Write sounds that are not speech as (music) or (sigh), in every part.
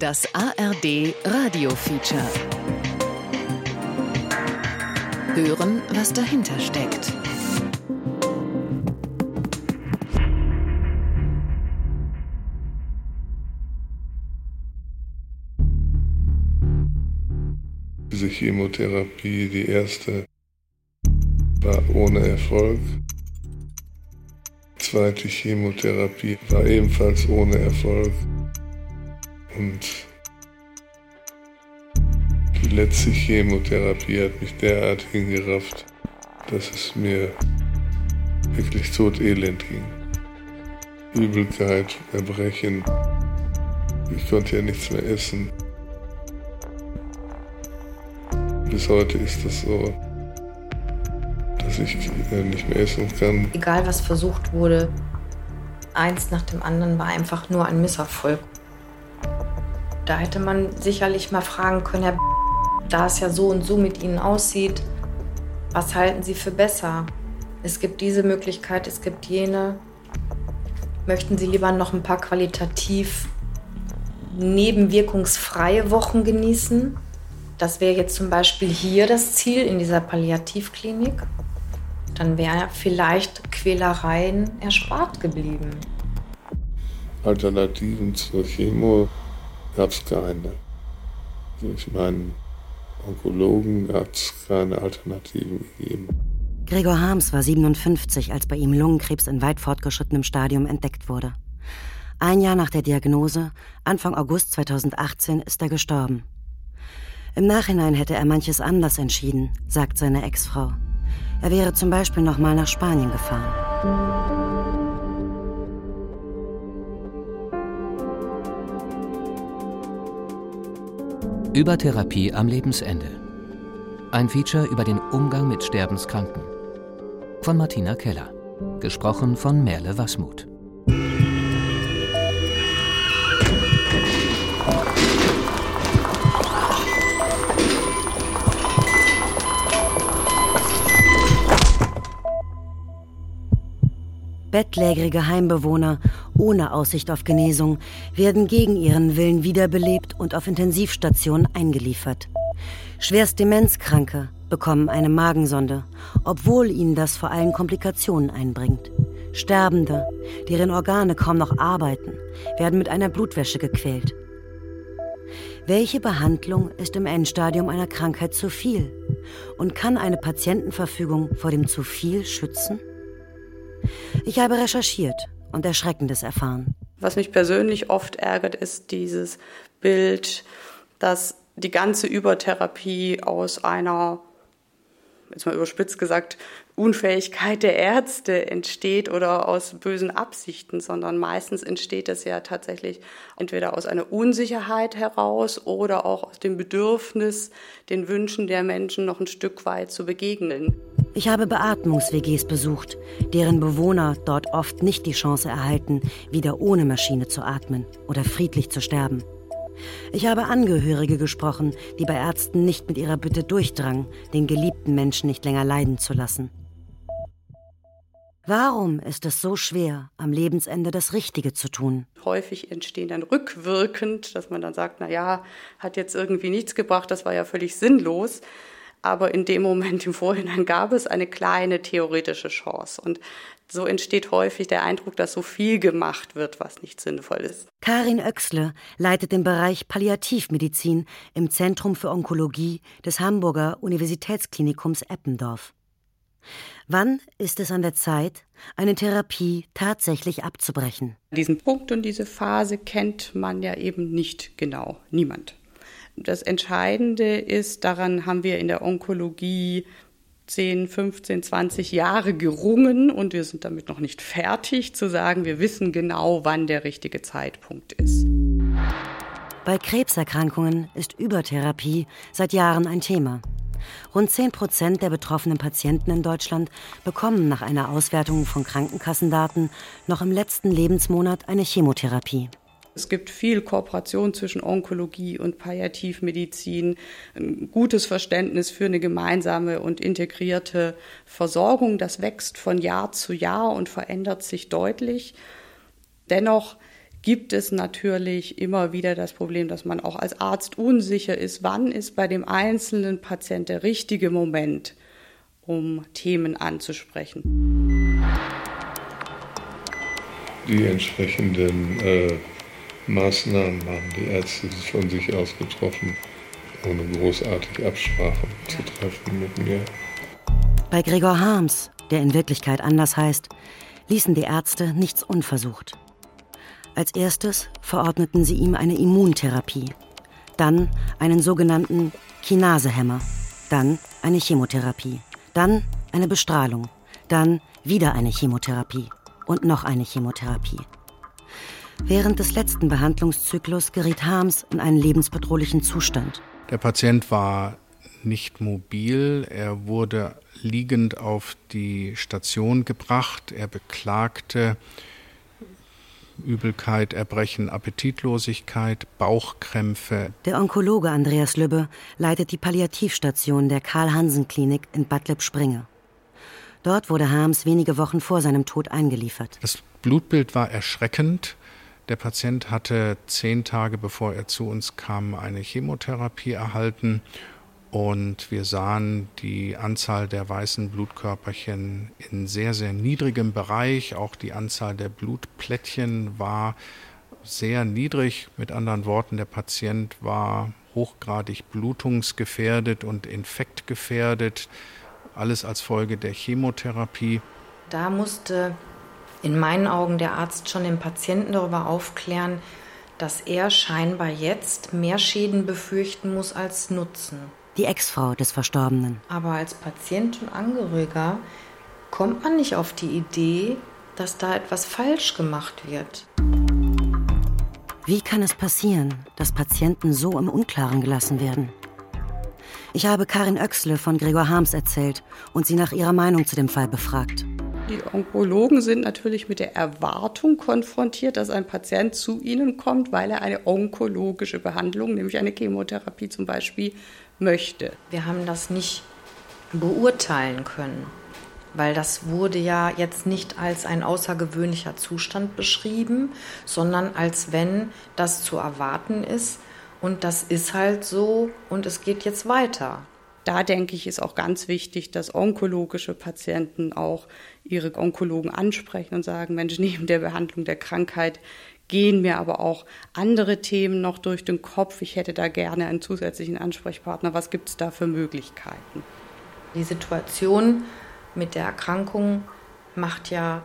Das ARD Radio Feature. Hören, was dahinter steckt. Diese Chemotherapie, die erste, war ohne Erfolg. Die zweite Chemotherapie war ebenfalls ohne Erfolg. Und die letzte Chemotherapie hat mich derart hingerafft, dass es mir wirklich todelend ging. Übelkeit, Erbrechen. Ich konnte ja nichts mehr essen. Bis heute ist das so, dass ich äh, nicht mehr essen kann. Egal was versucht wurde, eins nach dem anderen war einfach nur ein Misserfolg. Da hätte man sicherlich mal fragen können, Herr da es ja so und so mit Ihnen aussieht, was halten Sie für besser? Es gibt diese Möglichkeit, es gibt jene. Möchten Sie lieber noch ein paar qualitativ nebenwirkungsfreie Wochen genießen? Das wäre jetzt zum Beispiel hier das Ziel in dieser Palliativklinik. Dann wäre vielleicht Quälereien erspart geblieben. Alternativen zur Chemo gab es keine. Also ich meine, Onkologen hat es keine Alternativen gegeben. Gregor Harms war 57, als bei ihm Lungenkrebs in weit fortgeschrittenem Stadium entdeckt wurde. Ein Jahr nach der Diagnose, Anfang August 2018, ist er gestorben. Im Nachhinein hätte er manches anders entschieden, sagt seine Ex-Frau. Er wäre zum Beispiel noch mal nach Spanien gefahren. Über Therapie am Lebensende. Ein Feature über den Umgang mit Sterbenskranken. Von Martina Keller. Gesprochen von Merle Wasmuth. Bettlägerige Heimbewohner ohne Aussicht auf Genesung werden gegen ihren Willen wiederbelebt und auf Intensivstationen eingeliefert. Schwerst Demenzkranke bekommen eine Magensonde, obwohl ihnen das vor allem Komplikationen einbringt. Sterbende, deren Organe kaum noch arbeiten, werden mit einer Blutwäsche gequält. Welche Behandlung ist im Endstadium einer Krankheit zu viel? Und kann eine Patientenverfügung vor dem zu viel schützen? Ich habe recherchiert und Erschreckendes erfahren. Was mich persönlich oft ärgert, ist dieses Bild, dass die ganze Übertherapie aus einer, jetzt mal überspitzt gesagt, Unfähigkeit der Ärzte entsteht oder aus bösen Absichten, sondern meistens entsteht das ja tatsächlich entweder aus einer Unsicherheit heraus oder auch aus dem Bedürfnis, den Wünschen der Menschen noch ein Stück weit zu begegnen. Ich habe Beatmungs-WGs besucht, deren Bewohner dort oft nicht die Chance erhalten, wieder ohne Maschine zu atmen oder friedlich zu sterben. Ich habe Angehörige gesprochen, die bei Ärzten nicht mit ihrer Bitte durchdrangen, den geliebten Menschen nicht länger leiden zu lassen. Warum ist es so schwer, am Lebensende das Richtige zu tun? Häufig entstehen dann rückwirkend, dass man dann sagt, na ja, hat jetzt irgendwie nichts gebracht, das war ja völlig sinnlos aber in dem Moment im Vorhinein gab es eine kleine theoretische Chance. Und so entsteht häufig der Eindruck, dass so viel gemacht wird, was nicht sinnvoll ist. Karin Oechsle leitet den Bereich Palliativmedizin im Zentrum für Onkologie des Hamburger Universitätsklinikums Eppendorf. Wann ist es an der Zeit, eine Therapie tatsächlich abzubrechen? Diesen Punkt und diese Phase kennt man ja eben nicht genau. Niemand. Das Entscheidende ist, daran haben wir in der Onkologie 10, 15, 20 Jahre gerungen und wir sind damit noch nicht fertig zu sagen, wir wissen genau, wann der richtige Zeitpunkt ist. Bei Krebserkrankungen ist Übertherapie seit Jahren ein Thema. Rund 10 Prozent der betroffenen Patienten in Deutschland bekommen nach einer Auswertung von Krankenkassendaten noch im letzten Lebensmonat eine Chemotherapie. Es gibt viel Kooperation zwischen Onkologie und Palliativmedizin, ein gutes Verständnis für eine gemeinsame und integrierte Versorgung. Das wächst von Jahr zu Jahr und verändert sich deutlich. Dennoch gibt es natürlich immer wieder das Problem, dass man auch als Arzt unsicher ist, wann ist bei dem einzelnen Patient der richtige Moment, um Themen anzusprechen. Die entsprechenden äh, Maßnahmen haben die Ärzte von sich aus getroffen, ohne großartig Absprachen zu treffen mit mir. Bei Gregor Harms, der in Wirklichkeit anders heißt, ließen die Ärzte nichts unversucht. Als erstes verordneten sie ihm eine Immuntherapie, dann einen sogenannten Kinasehemmer, dann eine Chemotherapie, dann eine Bestrahlung, dann wieder eine Chemotherapie und noch eine Chemotherapie. Während des letzten Behandlungszyklus geriet Harms in einen lebensbedrohlichen Zustand. Der Patient war nicht mobil, er wurde liegend auf die Station gebracht, er beklagte Übelkeit, Erbrechen, Appetitlosigkeit, Bauchkrämpfe. Der Onkologe Andreas Lübbe leitet die Palliativstation der Karl-Hansen-Klinik in Bad Lippspringe. Dort wurde Harms wenige Wochen vor seinem Tod eingeliefert. Das Blutbild war erschreckend. Der Patient hatte zehn Tage bevor er zu uns kam eine Chemotherapie erhalten und wir sahen die Anzahl der weißen Blutkörperchen in sehr, sehr niedrigem Bereich. Auch die Anzahl der Blutplättchen war sehr niedrig. Mit anderen Worten, der Patient war hochgradig blutungsgefährdet und infektgefährdet. Alles als Folge der Chemotherapie. Da musste in meinen Augen der Arzt schon den Patienten darüber aufklären, dass er scheinbar jetzt mehr Schäden befürchten muss als Nutzen die Ex-Frau des Verstorbenen. Aber als Patient und Angehöriger kommt man nicht auf die Idee, dass da etwas falsch gemacht wird. Wie kann es passieren, dass Patienten so im Unklaren gelassen werden? Ich habe Karin Oechsle von Gregor Harms erzählt und sie nach ihrer Meinung zu dem Fall befragt. Die Onkologen sind natürlich mit der Erwartung konfrontiert, dass ein Patient zu ihnen kommt, weil er eine onkologische Behandlung, nämlich eine Chemotherapie zum Beispiel, möchte. Wir haben das nicht beurteilen können, weil das wurde ja jetzt nicht als ein außergewöhnlicher Zustand beschrieben, sondern als wenn das zu erwarten ist und das ist halt so und es geht jetzt weiter. Da denke ich, ist auch ganz wichtig, dass onkologische Patienten auch ihre Onkologen ansprechen und sagen, Mensch, neben der Behandlung der Krankheit gehen mir aber auch andere Themen noch durch den Kopf. Ich hätte da gerne einen zusätzlichen Ansprechpartner. Was gibt es da für Möglichkeiten? Die Situation mit der Erkrankung macht ja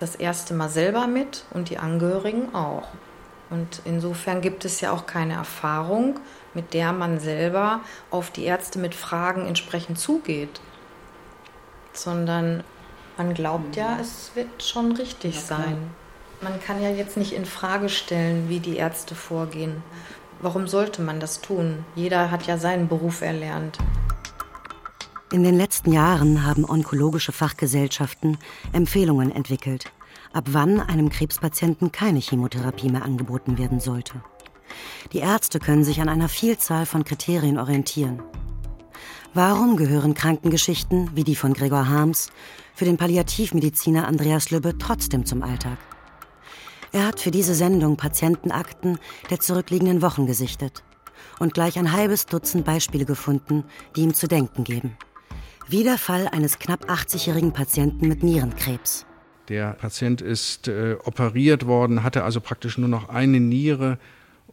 das erste Mal selber mit und die Angehörigen auch. Und insofern gibt es ja auch keine Erfahrung, mit der man selber auf die Ärzte mit Fragen entsprechend zugeht, sondern man glaubt ja, es wird schon richtig sein. Man kann ja jetzt nicht in Frage stellen, wie die Ärzte vorgehen. Warum sollte man das tun? Jeder hat ja seinen Beruf erlernt. In den letzten Jahren haben onkologische Fachgesellschaften Empfehlungen entwickelt, ab wann einem Krebspatienten keine Chemotherapie mehr angeboten werden sollte. Die Ärzte können sich an einer Vielzahl von Kriterien orientieren. Warum gehören Krankengeschichten wie die von Gregor Harms für den Palliativmediziner Andreas Lübbe trotzdem zum Alltag? Er hat für diese Sendung Patientenakten der zurückliegenden Wochen gesichtet und gleich ein halbes Dutzend Beispiele gefunden, die ihm zu denken geben. Wie der Fall eines knapp 80-jährigen Patienten mit Nierenkrebs. Der Patient ist äh, operiert worden, hatte also praktisch nur noch eine Niere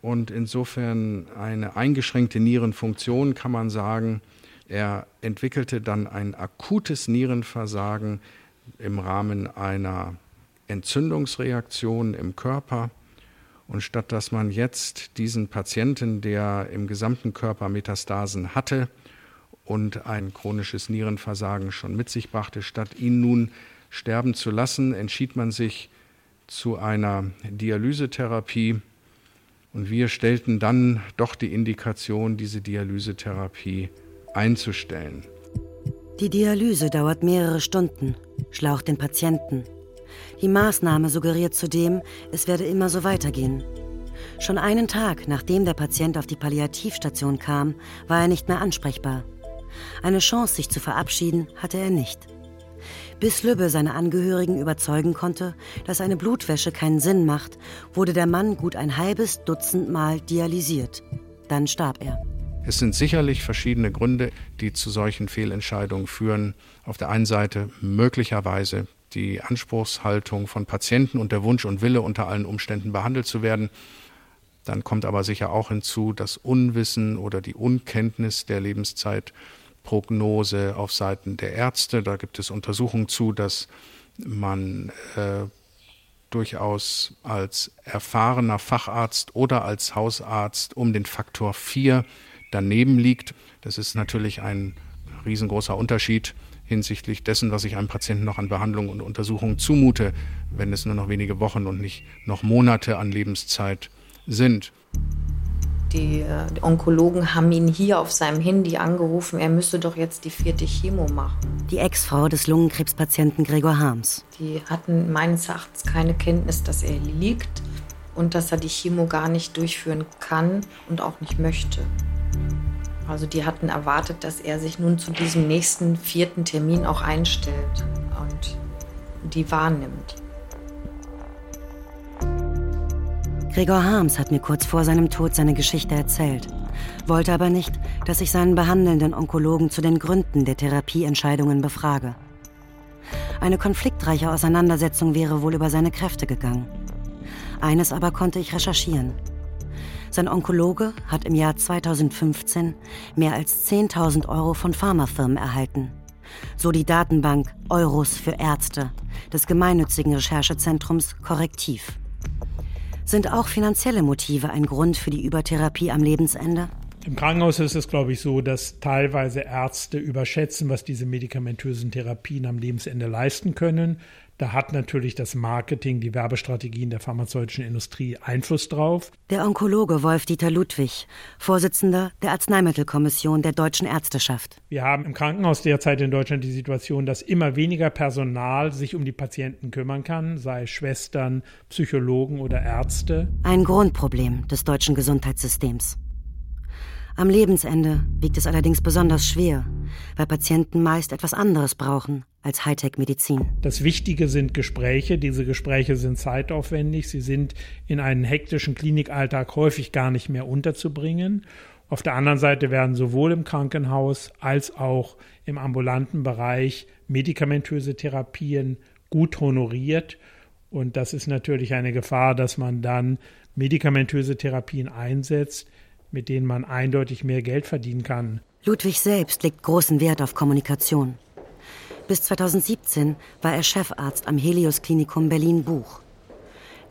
und insofern eine eingeschränkte Nierenfunktion, kann man sagen. Er entwickelte dann ein akutes Nierenversagen im Rahmen einer Entzündungsreaktionen im Körper. Und statt dass man jetzt diesen Patienten, der im gesamten Körper Metastasen hatte und ein chronisches Nierenversagen schon mit sich brachte, statt ihn nun sterben zu lassen, entschied man sich zu einer Dialysetherapie. Und wir stellten dann doch die Indikation, diese Dialysetherapie einzustellen. Die Dialyse dauert mehrere Stunden, schlaucht den Patienten, die Maßnahme suggeriert zudem, es werde immer so weitergehen. Schon einen Tag nachdem der Patient auf die Palliativstation kam, war er nicht mehr ansprechbar. Eine Chance, sich zu verabschieden, hatte er nicht. Bis Lübbe seine Angehörigen überzeugen konnte, dass eine Blutwäsche keinen Sinn macht, wurde der Mann gut ein halbes Dutzend Mal dialysiert. Dann starb er. Es sind sicherlich verschiedene Gründe, die zu solchen Fehlentscheidungen führen. Auf der einen Seite möglicherweise die Anspruchshaltung von Patienten und der Wunsch und Wille, unter allen Umständen behandelt zu werden. Dann kommt aber sicher auch hinzu das Unwissen oder die Unkenntnis der Lebenszeitprognose auf Seiten der Ärzte. Da gibt es Untersuchungen zu, dass man äh, durchaus als erfahrener Facharzt oder als Hausarzt um den Faktor 4 daneben liegt. Das ist natürlich ein riesengroßer Unterschied hinsichtlich dessen, was ich einem Patienten noch an Behandlung und Untersuchung zumute, wenn es nur noch wenige Wochen und nicht noch Monate an Lebenszeit sind. Die, äh, die, Onkologen haben ihn hier auf seinem Handy angerufen, er müsse doch jetzt die vierte Chemo machen. Die Ex-Frau des Lungenkrebspatienten Gregor Harms. Die hatten meines Erachtens keine Kenntnis, dass er liegt und dass er die Chemo gar nicht durchführen kann und auch nicht möchte. Also die hatten erwartet, dass er sich nun zu diesem nächsten vierten Termin auch einstellt und die wahrnimmt. Gregor Harms hat mir kurz vor seinem Tod seine Geschichte erzählt, wollte aber nicht, dass ich seinen behandelnden Onkologen zu den Gründen der Therapieentscheidungen befrage. Eine konfliktreiche Auseinandersetzung wäre wohl über seine Kräfte gegangen. Eines aber konnte ich recherchieren. Sein Onkologe hat im Jahr 2015 mehr als 10.000 Euro von Pharmafirmen erhalten. So die Datenbank Euros für Ärzte des gemeinnützigen Recherchezentrums Korrektiv. Sind auch finanzielle Motive ein Grund für die Übertherapie am Lebensende? Im Krankenhaus ist es, glaube ich, so, dass teilweise Ärzte überschätzen, was diese medikamentösen Therapien am Lebensende leisten können. Da hat natürlich das Marketing, die Werbestrategien der pharmazeutischen Industrie Einfluss drauf. Der Onkologe Wolf-Dieter Ludwig, Vorsitzender der Arzneimittelkommission der deutschen Ärzteschaft. Wir haben im Krankenhaus derzeit in Deutschland die Situation, dass immer weniger Personal sich um die Patienten kümmern kann, sei es Schwestern, Psychologen oder Ärzte. Ein Grundproblem des deutschen Gesundheitssystems. Am Lebensende wiegt es allerdings besonders schwer, weil Patienten meist etwas anderes brauchen als Hightech-Medizin. Das Wichtige sind Gespräche. Diese Gespräche sind zeitaufwendig. Sie sind in einem hektischen Klinikalltag häufig gar nicht mehr unterzubringen. Auf der anderen Seite werden sowohl im Krankenhaus als auch im ambulanten Bereich medikamentöse Therapien gut honoriert. Und das ist natürlich eine Gefahr, dass man dann medikamentöse Therapien einsetzt, mit denen man eindeutig mehr Geld verdienen kann. Ludwig selbst legt großen Wert auf Kommunikation. Bis 2017 war er Chefarzt am Helios Klinikum Berlin-Buch.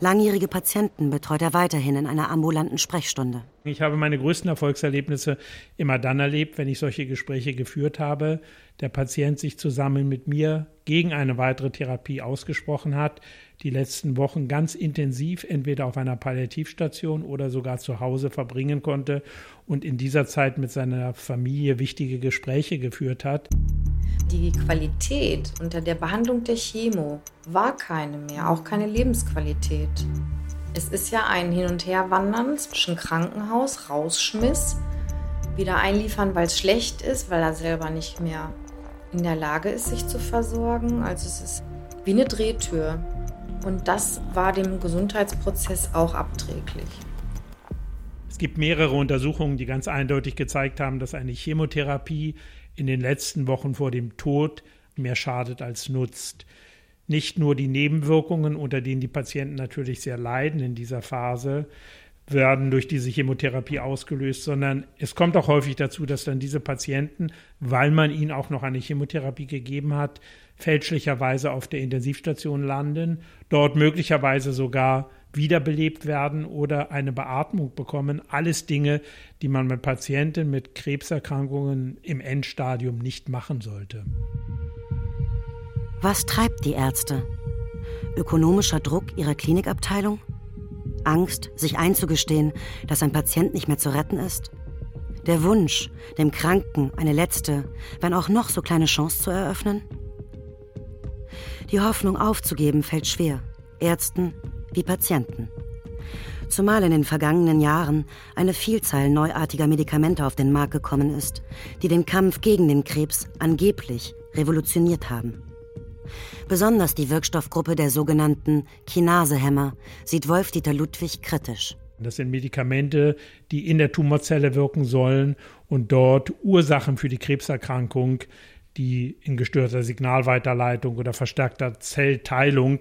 Langjährige Patienten betreut er weiterhin in einer ambulanten Sprechstunde. Ich habe meine größten Erfolgserlebnisse immer dann erlebt, wenn ich solche Gespräche geführt habe, der Patient sich zusammen mit mir gegen eine weitere Therapie ausgesprochen hat, die letzten Wochen ganz intensiv entweder auf einer Palliativstation oder sogar zu Hause verbringen konnte und in dieser Zeit mit seiner Familie wichtige Gespräche geführt hat. Die Qualität unter der Behandlung der Chemo war keine mehr, auch keine Lebensqualität. Es ist ja ein Hin- und Herwandern zwischen Krankenhaus, Rausschmiss, wieder einliefern, weil es schlecht ist, weil er selber nicht mehr in der Lage ist, sich zu versorgen. Also es ist wie eine Drehtür. Und das war dem Gesundheitsprozess auch abträglich. Es gibt mehrere Untersuchungen, die ganz eindeutig gezeigt haben, dass eine Chemotherapie in den letzten Wochen vor dem Tod mehr schadet als nutzt. Nicht nur die Nebenwirkungen, unter denen die Patienten natürlich sehr leiden in dieser Phase, werden durch diese Chemotherapie ausgelöst, sondern es kommt auch häufig dazu, dass dann diese Patienten, weil man ihnen auch noch eine Chemotherapie gegeben hat, fälschlicherweise auf der Intensivstation landen, dort möglicherweise sogar wiederbelebt werden oder eine Beatmung bekommen. Alles Dinge, die man mit Patienten mit Krebserkrankungen im Endstadium nicht machen sollte. Was treibt die Ärzte? Ökonomischer Druck ihrer Klinikabteilung? Angst, sich einzugestehen, dass ein Patient nicht mehr zu retten ist? Der Wunsch, dem Kranken eine letzte, wenn auch noch so kleine Chance zu eröffnen? Die Hoffnung aufzugeben fällt schwer, Ärzten wie Patienten. Zumal in den vergangenen Jahren eine Vielzahl neuartiger Medikamente auf den Markt gekommen ist, die den Kampf gegen den Krebs angeblich revolutioniert haben. Besonders die Wirkstoffgruppe der sogenannten Kinasehämmer sieht Wolf-Dieter Ludwig kritisch. Das sind Medikamente, die in der Tumorzelle wirken sollen und dort Ursachen für die Krebserkrankung, die in gestörter Signalweiterleitung oder verstärkter Zellteilung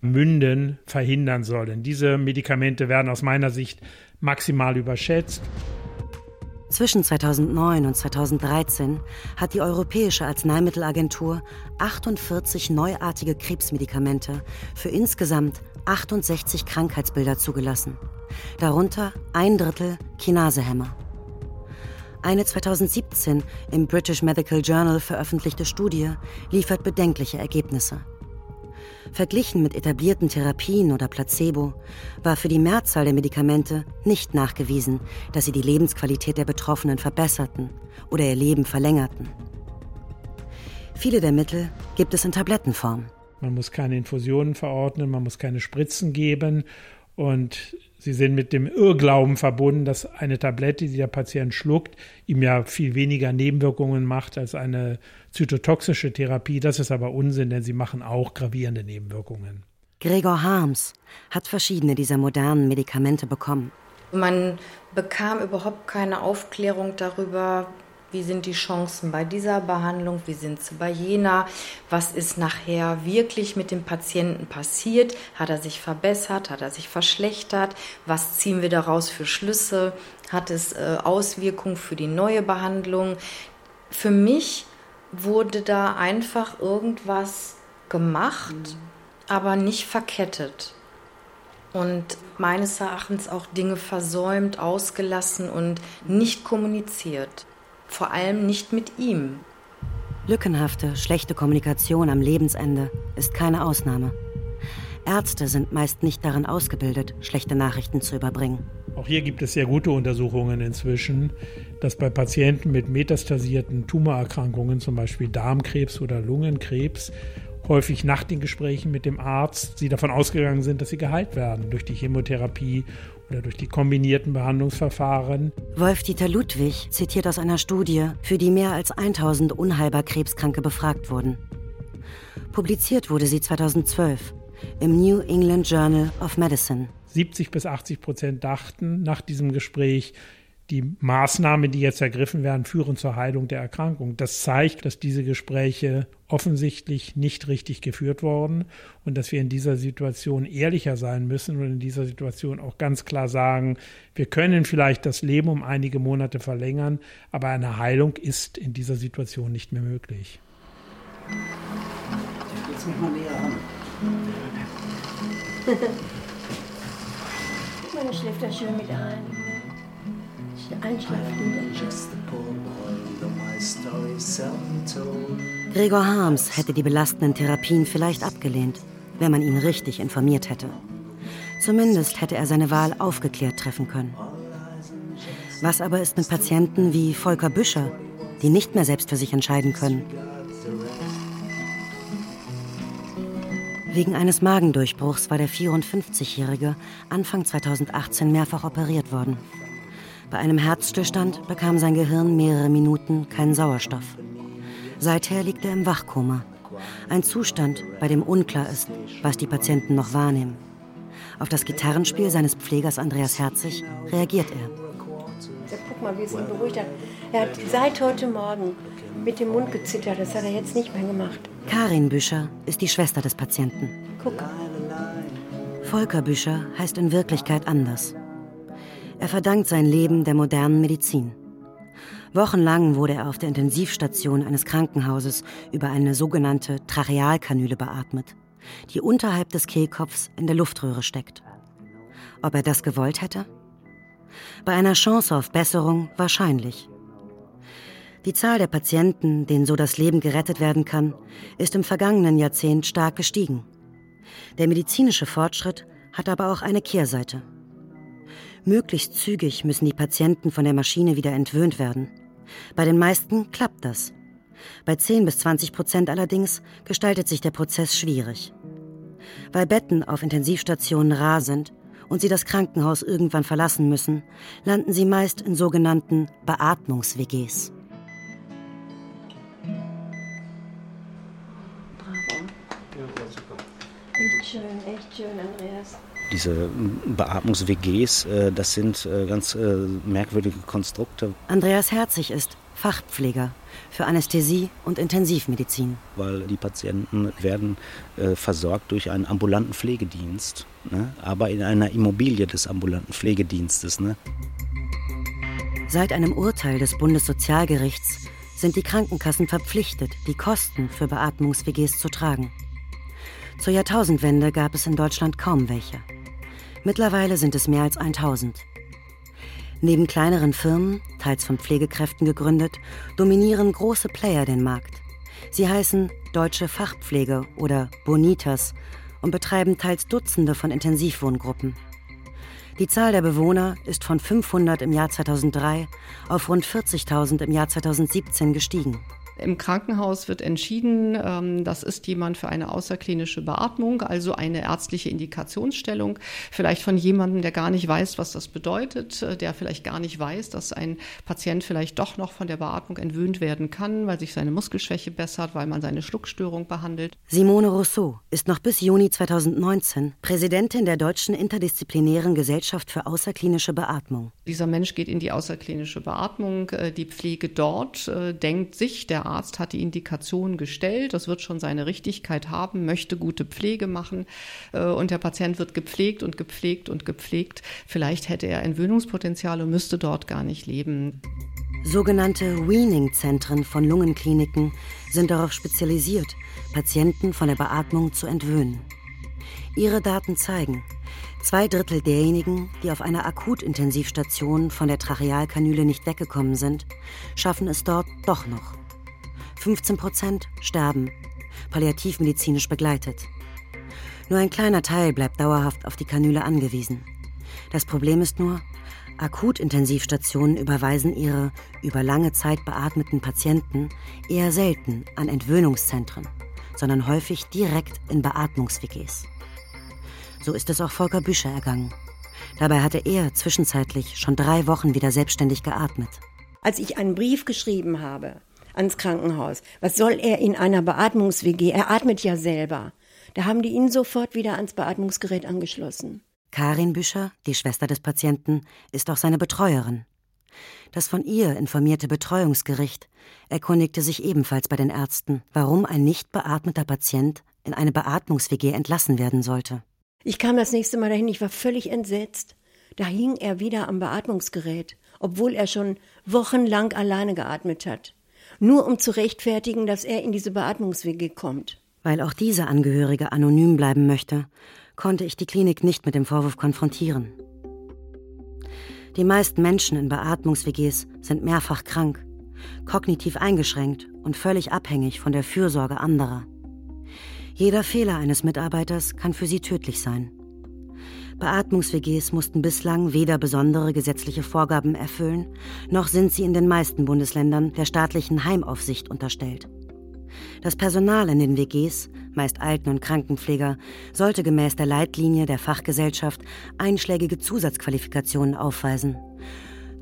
münden, verhindern sollen. Diese Medikamente werden aus meiner Sicht maximal überschätzt. Zwischen 2009 und 2013 hat die Europäische Arzneimittelagentur 48 neuartige Krebsmedikamente für insgesamt 68 Krankheitsbilder zugelassen. Darunter ein Drittel Kinasehämmer. Eine 2017 im British Medical Journal veröffentlichte Studie liefert bedenkliche Ergebnisse. Verglichen mit etablierten Therapien oder Placebo war für die Mehrzahl der Medikamente nicht nachgewiesen, dass sie die Lebensqualität der Betroffenen verbesserten oder ihr Leben verlängerten. Viele der Mittel gibt es in Tablettenform. Man muss keine Infusionen verordnen, man muss keine Spritzen geben und sie sind mit dem Irrglauben verbunden, dass eine Tablette, die der Patient schluckt, ihm ja viel weniger Nebenwirkungen macht als eine zytotoxische Therapie. Das ist aber Unsinn, denn sie machen auch gravierende Nebenwirkungen. Gregor Harms hat verschiedene dieser modernen Medikamente bekommen. Man bekam überhaupt keine Aufklärung darüber, wie sind die Chancen bei dieser Behandlung? Wie sind sie bei jener? Was ist nachher wirklich mit dem Patienten passiert? Hat er sich verbessert? Hat er sich verschlechtert? Was ziehen wir daraus für Schlüsse? Hat es äh, Auswirkungen für die neue Behandlung? Für mich wurde da einfach irgendwas gemacht, mhm. aber nicht verkettet. Und meines Erachtens auch Dinge versäumt, ausgelassen und nicht kommuniziert vor allem nicht mit ihm. Lückenhafte, schlechte Kommunikation am Lebensende ist keine Ausnahme. Ärzte sind meist nicht darin ausgebildet, schlechte Nachrichten zu überbringen. Auch hier gibt es sehr gute Untersuchungen inzwischen, dass bei Patienten mit metastasierten Tumorerkrankungen, zum Beispiel Darmkrebs oder Lungenkrebs, häufig nach den Gesprächen mit dem Arzt sie davon ausgegangen sind, dass sie geheilt werden durch die Chemotherapie oder durch die kombinierten Behandlungsverfahren. Wolf-Dieter Ludwig zitiert aus einer Studie, für die mehr als 1000 unheilbar Krebskranke befragt wurden. Publiziert wurde sie 2012 im New England Journal of Medicine. 70 bis 80 Prozent dachten nach diesem Gespräch, die Maßnahmen, die jetzt ergriffen werden, führen zur Heilung der Erkrankung. Das zeigt, dass diese Gespräche offensichtlich nicht richtig geführt wurden und dass wir in dieser Situation ehrlicher sein müssen und in dieser Situation auch ganz klar sagen, wir können vielleicht das Leben um einige Monate verlängern, aber eine Heilung ist in dieser Situation nicht mehr möglich. Jetzt mich mal näher an. Meine schläft da schön mit ein. Gregor Harms hätte die belastenden Therapien vielleicht abgelehnt, wenn man ihn richtig informiert hätte. Zumindest hätte er seine Wahl aufgeklärt treffen können. Was aber ist mit Patienten wie Volker Büscher, die nicht mehr selbst für sich entscheiden können? Wegen eines Magendurchbruchs war der 54-Jährige Anfang 2018 mehrfach operiert worden. Bei einem Herzstillstand bekam sein Gehirn mehrere Minuten keinen Sauerstoff. Seither liegt er im Wachkoma. Ein Zustand, bei dem unklar ist, was die Patienten noch wahrnehmen. Auf das Gitarrenspiel seines Pflegers Andreas Herzig reagiert er. Ja, guck mal, wie es ihn beruhigt hat. Er hat seit heute Morgen mit dem Mund gezittert. Das hat er jetzt nicht mehr gemacht. Karin Büscher ist die Schwester des Patienten. Guck. Volker Büscher heißt in Wirklichkeit anders. Er verdankt sein Leben der modernen Medizin. Wochenlang wurde er auf der Intensivstation eines Krankenhauses über eine sogenannte Trachealkanüle beatmet, die unterhalb des Kehlkopfs in der Luftröhre steckt. Ob er das gewollt hätte? Bei einer Chance auf Besserung wahrscheinlich. Die Zahl der Patienten, denen so das Leben gerettet werden kann, ist im vergangenen Jahrzehnt stark gestiegen. Der medizinische Fortschritt hat aber auch eine Kehrseite. Möglichst zügig müssen die Patienten von der Maschine wieder entwöhnt werden. Bei den meisten klappt das. Bei 10 bis 20 Prozent allerdings gestaltet sich der Prozess schwierig. Weil Betten auf Intensivstationen rar sind und sie das Krankenhaus irgendwann verlassen müssen, landen sie meist in sogenannten Beatmungs-WGs. schön, echt schön, Andreas. Diese Beatmungs-WGs, äh, das sind äh, ganz äh, merkwürdige Konstrukte. Andreas Herzig ist Fachpfleger für Anästhesie und Intensivmedizin. Weil die Patienten werden äh, versorgt durch einen ambulanten Pflegedienst, ne? aber in einer Immobilie des ambulanten Pflegedienstes. Ne? Seit einem Urteil des Bundessozialgerichts sind die Krankenkassen verpflichtet, die Kosten für Beatmungs-WGs zu tragen. Zur Jahrtausendwende gab es in Deutschland kaum welche. Mittlerweile sind es mehr als 1000. Neben kleineren Firmen, teils von Pflegekräften gegründet, dominieren große Player den Markt. Sie heißen Deutsche Fachpflege oder Bonitas und betreiben teils Dutzende von Intensivwohngruppen. Die Zahl der Bewohner ist von 500 im Jahr 2003 auf rund 40.000 im Jahr 2017 gestiegen. Im Krankenhaus wird entschieden, ähm, das ist jemand für eine außerklinische Beatmung, also eine ärztliche Indikationsstellung, vielleicht von jemandem, der gar nicht weiß, was das bedeutet, äh, der vielleicht gar nicht weiß, dass ein Patient vielleicht doch noch von der Beatmung entwöhnt werden kann, weil sich seine Muskelschwäche bessert, weil man seine Schluckstörung behandelt. Simone Rousseau ist noch bis Juni 2019 Präsidentin der Deutschen Interdisziplinären Gesellschaft für außerklinische Beatmung. Dieser Mensch geht in die außerklinische Beatmung, äh, die Pflege dort äh, denkt sich, der Arzt hat die Indikation gestellt, das wird schon seine Richtigkeit haben, möchte gute Pflege machen äh, und der Patient wird gepflegt und gepflegt und gepflegt. Vielleicht hätte er Entwöhnungspotenzial und müsste dort gar nicht leben. Sogenannte Weaning-Zentren von Lungenkliniken sind darauf spezialisiert, Patienten von der Beatmung zu entwöhnen. Ihre Daten zeigen, zwei Drittel derjenigen, die auf einer Akutintensivstation von der Trachealkanüle nicht weggekommen sind, schaffen es dort doch noch. 15 Prozent sterben, palliativmedizinisch begleitet. Nur ein kleiner Teil bleibt dauerhaft auf die Kanüle angewiesen. Das Problem ist nur, Akutintensivstationen überweisen ihre über lange Zeit beatmeten Patienten eher selten an Entwöhnungszentren, sondern häufig direkt in Beatmungs-WGs. So ist es auch Volker Büscher ergangen. Dabei hatte er zwischenzeitlich schon drei Wochen wieder selbstständig geatmet. Als ich einen Brief geschrieben habe ans Krankenhaus. Was soll er in einer Beatmungs-WG? Er atmet ja selber. Da haben die ihn sofort wieder ans Beatmungsgerät angeschlossen. Karin Büscher, die Schwester des Patienten, ist auch seine Betreuerin. Das von ihr informierte Betreuungsgericht erkundigte sich ebenfalls bei den Ärzten, warum ein nicht beatmeter Patient in eine Beatmungs-WG entlassen werden sollte. Ich kam das nächste Mal dahin, ich war völlig entsetzt. Da hing er wieder am Beatmungsgerät, obwohl er schon wochenlang alleine geatmet hat nur um zu rechtfertigen, dass er in diese Beatmungswege kommt. Weil auch diese Angehörige anonym bleiben möchte, konnte ich die Klinik nicht mit dem Vorwurf konfrontieren. Die meisten Menschen in Beatmungs-WGs sind mehrfach krank, kognitiv eingeschränkt und völlig abhängig von der Fürsorge anderer. Jeder Fehler eines Mitarbeiters kann für sie tödlich sein. Beatmungs-WGs mussten bislang weder besondere gesetzliche Vorgaben erfüllen, noch sind sie in den meisten Bundesländern der staatlichen Heimaufsicht unterstellt. Das Personal in den WGs, meist Alten- und Krankenpfleger, sollte gemäß der Leitlinie der Fachgesellschaft einschlägige Zusatzqualifikationen aufweisen.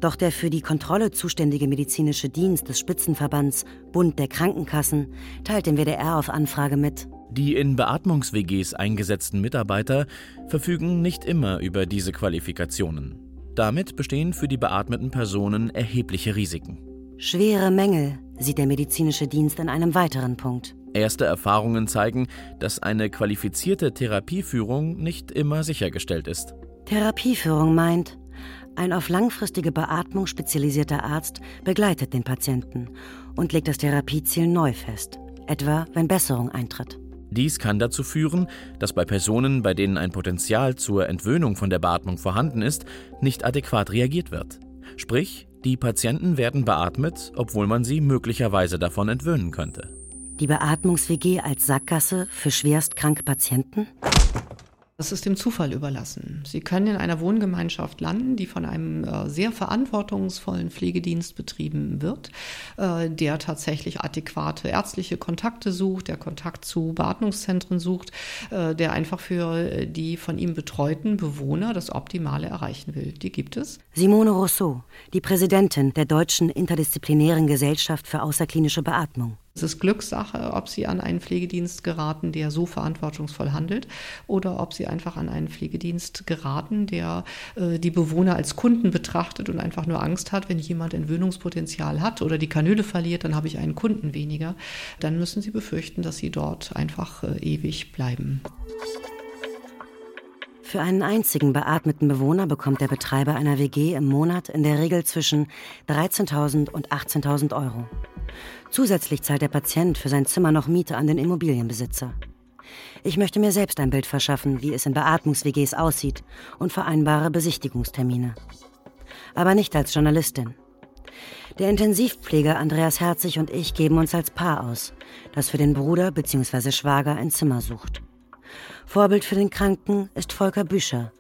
Doch der für die Kontrolle zuständige medizinische Dienst des Spitzenverbands Bund der Krankenkassen teilt dem WDR auf Anfrage mit, die in Beatmungs-WGs eingesetzten Mitarbeiter verfügen nicht immer über diese Qualifikationen. Damit bestehen für die beatmeten Personen erhebliche Risiken. Schwere Mängel sieht der medizinische Dienst an einem weiteren Punkt. Erste Erfahrungen zeigen, dass eine qualifizierte Therapieführung nicht immer sichergestellt ist. Therapieführung meint, ein auf langfristige Beatmung spezialisierter Arzt begleitet den Patienten und legt das Therapieziel neu fest, etwa wenn Besserung eintritt. Dies kann dazu führen, dass bei Personen, bei denen ein Potenzial zur Entwöhnung von der Beatmung vorhanden ist, nicht adäquat reagiert wird. Sprich, die Patienten werden beatmet, obwohl man sie möglicherweise davon entwöhnen könnte. Die Beatmungs-WG als Sackgasse für schwerstkranke Patienten? Das ist dem Zufall überlassen. Sie können in einer Wohngemeinschaft landen, die von einem äh, sehr verantwortungsvollen Pflegedienst betrieben wird, äh, der tatsächlich adäquate ärztliche Kontakte sucht, der Kontakt zu Beatmungszentren sucht, äh, der einfach für die von ihm betreuten Bewohner das Optimale erreichen will. Die gibt es. Simone Rousseau, die Präsidentin der Deutschen Interdisziplinären Gesellschaft für außerklinische Beatmung. Es ist Glückssache, ob Sie an einen Pflegedienst geraten, der so verantwortungsvoll handelt, oder ob Sie einfach an einen Pflegedienst geraten, der äh, die Bewohner als Kunden betrachtet und einfach nur Angst hat, wenn jemand Entwöhnungspotenzial hat oder die Kanüle verliert, dann habe ich einen Kunden weniger. Dann müssen Sie befürchten, dass Sie dort einfach äh, ewig bleiben. Für einen einzigen beatmeten Bewohner bekommt der Betreiber einer WG im Monat in der Regel zwischen 13.000 und 18.000 Euro. Zusätzlich zahlt der Patient für sein Zimmer noch Miete an den Immobilienbesitzer. Ich möchte mir selbst ein Bild verschaffen, wie es in Beatmungs-WGs aussieht und vereinbare Besichtigungstermine. Aber nicht als Journalistin. Der Intensivpfleger Andreas Herzig und ich geben uns als Paar aus, das für den Bruder bzw. Schwager ein Zimmer sucht. Vorbild für den Kranken ist Volker Büscher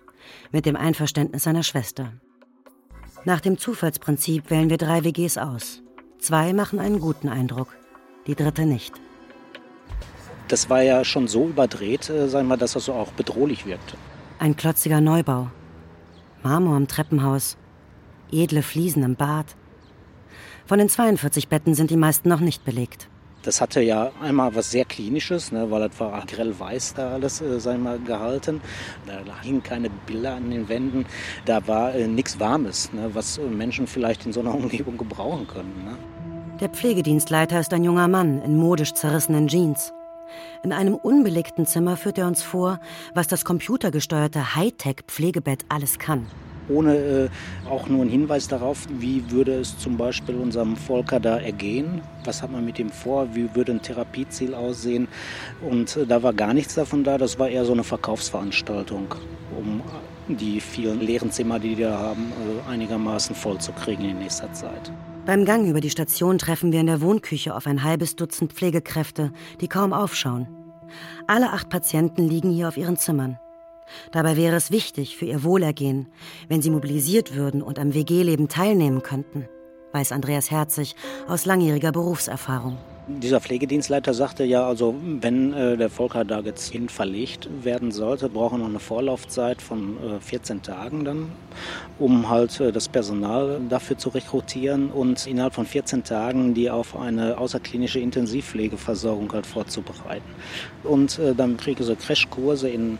mit dem Einverständnis seiner Schwester. Nach dem Zufallsprinzip wählen wir drei WGs aus. Zwei machen einen guten Eindruck, die dritte nicht. Das war ja schon so überdreht, äh, sagen wir, dass das so auch bedrohlich wirkte. Ein klotziger Neubau. Marmor im Treppenhaus. Edle Fliesen im Bad. Von den 42 Betten sind die meisten noch nicht belegt. Das hatte ja einmal was sehr Klinisches, ne, weil das war grell weiß da alles, äh, sei mal, gehalten. Da hingen keine Bilder an den Wänden. Da war äh, nichts Warmes, ne, was Menschen vielleicht in so einer (laughs) Umgebung gebrauchen können. Ne. Der Pflegedienstleiter ist ein junger Mann in modisch zerrissenen Jeans. In einem unbelegten Zimmer führt er uns vor, was das computergesteuerte Hightech-Pflegebett alles kann ohne äh, auch nur einen Hinweis darauf, wie würde es zum Beispiel unserem Volker da ergehen, was hat man mit ihm vor, wie würde ein Therapieziel aussehen. Und äh, da war gar nichts davon da, das war eher so eine Verkaufsveranstaltung, um die vielen leeren Zimmer, die wir haben, äh, einigermaßen voll zu kriegen in nächster Zeit. Beim Gang über die Station treffen wir in der Wohnküche auf ein halbes Dutzend Pflegekräfte, die kaum aufschauen. Alle acht Patienten liegen hier auf ihren Zimmern. Dabei wäre es wichtig für ihr Wohlergehen, wenn sie mobilisiert würden und am WG-Leben teilnehmen könnten, weiß Andreas Herzig aus langjähriger Berufserfahrung. Dieser Pflegedienstleiter sagte ja, also wenn äh, der Volker da jetzt hin verlegt werden sollte, brauchen wir noch eine Vorlaufzeit von äh, 14 Tagen dann, um halt äh, das Personal dafür zu rekrutieren und innerhalb von 14 Tagen die auf eine außerklinische Intensivpflegeversorgung halt vorzubereiten. Und äh, dann kriege ich so Crashkurse in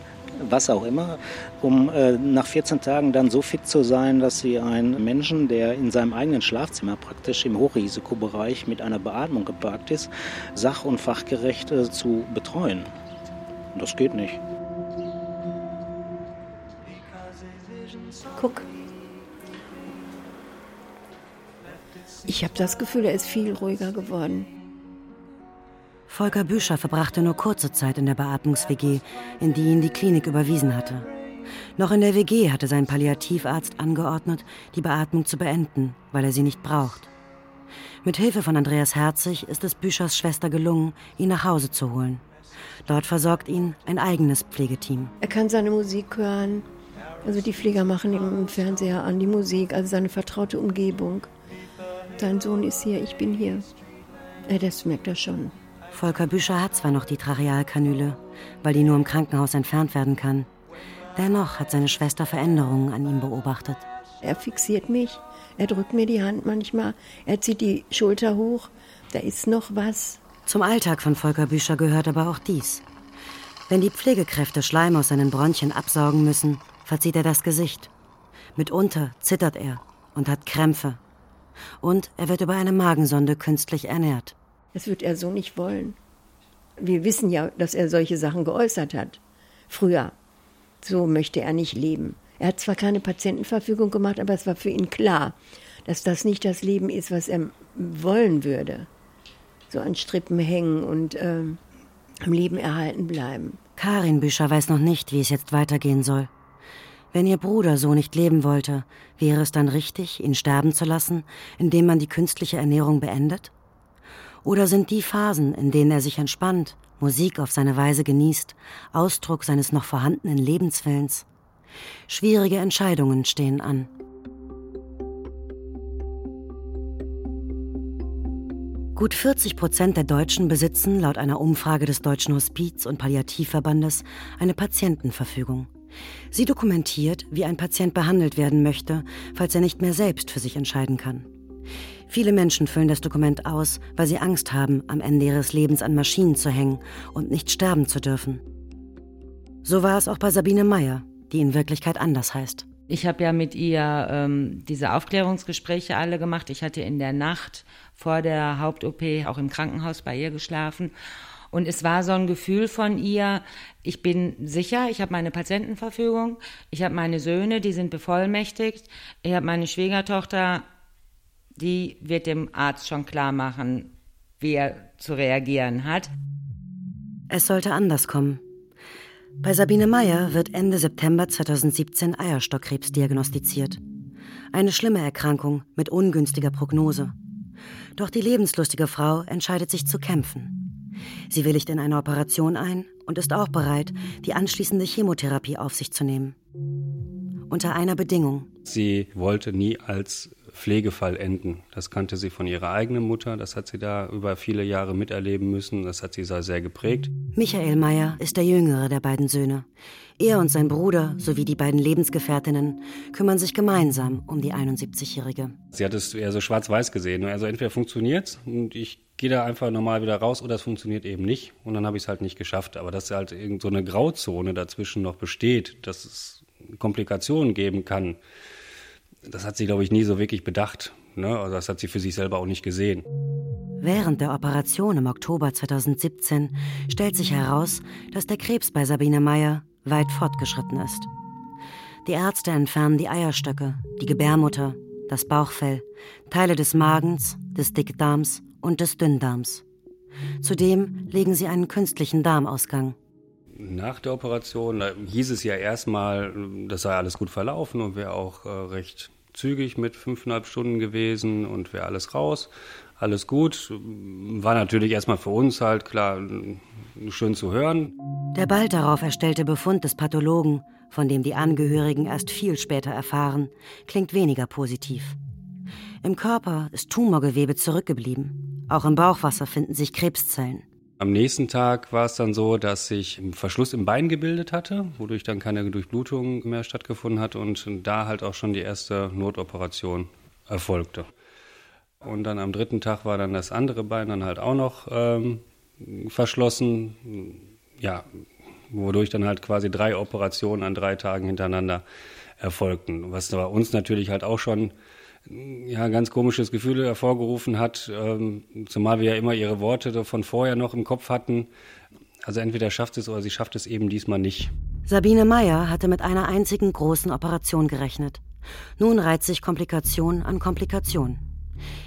was auch immer, um äh, nach 14 Tagen dann so fit zu sein, dass sie einen Menschen, der in seinem eigenen Schlafzimmer praktisch im Hochrisikobereich mit einer Beatmung geparkt ist, sach- und fachgerecht äh, zu betreuen. Das geht nicht. Guck. Ich habe das Gefühl, er ist viel ruhiger geworden. Volker Büscher verbrachte nur kurze Zeit in der Beatmungs-WG, in die ihn die Klinik überwiesen hatte. Noch in der WG hatte sein Palliativarzt angeordnet, die Beatmung zu beenden, weil er sie nicht braucht. Mit Hilfe von Andreas Herzig ist es Büschers Schwester gelungen, ihn nach Hause zu holen. Dort versorgt ihn ein eigenes Pflegeteam. Er kann seine Musik hören. Also die Pfleger machen ihm im Fernseher an die Musik, also seine vertraute Umgebung. Sein Sohn ist hier, ich bin hier. Das merkt er schon. Volker Büscher hat zwar noch die Trachealkanüle, weil die nur im Krankenhaus entfernt werden kann. Dennoch hat seine Schwester Veränderungen an ihm beobachtet. Er fixiert mich, er drückt mir die Hand manchmal, er zieht die Schulter hoch, da ist noch was. Zum Alltag von Volker Büscher gehört aber auch dies. Wenn die Pflegekräfte Schleim aus seinen Bronchien absaugen müssen, verzieht er das Gesicht. Mitunter zittert er und hat Krämpfe. Und er wird über eine Magensonde künstlich ernährt. Das wird er so nicht wollen. Wir wissen ja, dass er solche Sachen geäußert hat. Früher. So möchte er nicht leben. Er hat zwar keine Patientenverfügung gemacht, aber es war für ihn klar, dass das nicht das Leben ist, was er wollen würde. So an Strippen hängen und äh, am Leben erhalten bleiben. Karin Büscher weiß noch nicht, wie es jetzt weitergehen soll. Wenn ihr Bruder so nicht leben wollte, wäre es dann richtig, ihn sterben zu lassen, indem man die künstliche Ernährung beendet? Oder sind die Phasen, in denen er sich entspannt, Musik auf seine Weise genießt, Ausdruck seines noch vorhandenen Lebenswillens? Schwierige Entscheidungen stehen an. Gut 40 Prozent der Deutschen besitzen laut einer Umfrage des Deutschen Hospiz- und Palliativverbandes eine Patientenverfügung. Sie dokumentiert, wie ein Patient behandelt werden möchte, falls er nicht mehr selbst für sich entscheiden kann. Viele Menschen füllen das Dokument aus, weil sie Angst haben, am Ende ihres Lebens an Maschinen zu hängen und nicht sterben zu dürfen. So war es auch bei Sabine Meyer, die in Wirklichkeit anders heißt. Ich habe ja mit ihr ähm, diese Aufklärungsgespräche alle gemacht. Ich hatte in der Nacht vor der Haupt-OP auch im Krankenhaus bei ihr geschlafen. Und es war so ein Gefühl von ihr, ich bin sicher, ich habe meine Patientenverfügung, ich habe meine Söhne, die sind bevollmächtigt, ich habe meine Schwiegertochter, die wird dem Arzt schon klar machen, wie er zu reagieren hat. Es sollte anders kommen. Bei Sabine Meyer wird Ende September 2017 Eierstockkrebs diagnostiziert. Eine schlimme Erkrankung mit ungünstiger Prognose. Doch die lebenslustige Frau entscheidet sich zu kämpfen. Sie willigt in eine Operation ein und ist auch bereit, die anschließende Chemotherapie auf sich zu nehmen. Unter einer Bedingung. Sie wollte nie als Pflegefall enden. Das kannte sie von ihrer eigenen Mutter, das hat sie da über viele Jahre miterleben müssen, das hat sie sehr geprägt. Michael Meyer ist der jüngere der beiden Söhne. Er und sein Bruder sowie die beiden Lebensgefährtinnen kümmern sich gemeinsam um die 71-Jährige. Sie hat es eher so schwarz-weiß gesehen. Also entweder funktioniert und ich gehe da einfach normal wieder raus oder es funktioniert eben nicht und dann habe ich es halt nicht geschafft. Aber dass halt irgend so eine Grauzone dazwischen noch besteht, dass es Komplikationen geben kann, das hat sie, glaube ich, nie so wirklich bedacht. Ne? Also das hat sie für sich selber auch nicht gesehen. Während der Operation im Oktober 2017 stellt sich heraus, dass der Krebs bei Sabine Meyer weit fortgeschritten ist. Die Ärzte entfernen die Eierstöcke, die Gebärmutter, das Bauchfell, Teile des Magens, des Dickdarms und des Dünndarms. Zudem legen sie einen künstlichen Darmausgang. Nach der Operation hieß es ja erstmal, das sei alles gut verlaufen und wäre auch äh, recht zügig mit fünfeinhalb Stunden gewesen und wäre alles raus, alles gut. War natürlich erstmal für uns halt klar schön zu hören. Der bald darauf erstellte Befund des Pathologen, von dem die Angehörigen erst viel später erfahren, klingt weniger positiv. Im Körper ist Tumorgewebe zurückgeblieben. Auch im Bauchwasser finden sich Krebszellen. Am nächsten Tag war es dann so, dass sich ein Verschluss im Bein gebildet hatte, wodurch dann keine Durchblutung mehr stattgefunden hat und da halt auch schon die erste Notoperation erfolgte. Und dann am dritten Tag war dann das andere Bein dann halt auch noch ähm, verschlossen. Ja, wodurch dann halt quasi drei Operationen an drei Tagen hintereinander erfolgten. Was bei uns natürlich halt auch schon ja, ganz komisches Gefühl hervorgerufen hat, ähm, zumal wir ja immer ihre Worte von vorher noch im Kopf hatten. Also entweder schafft es oder sie schafft es eben diesmal nicht. Sabine Meyer hatte mit einer einzigen großen Operation gerechnet. Nun reiht sich Komplikation an Komplikation.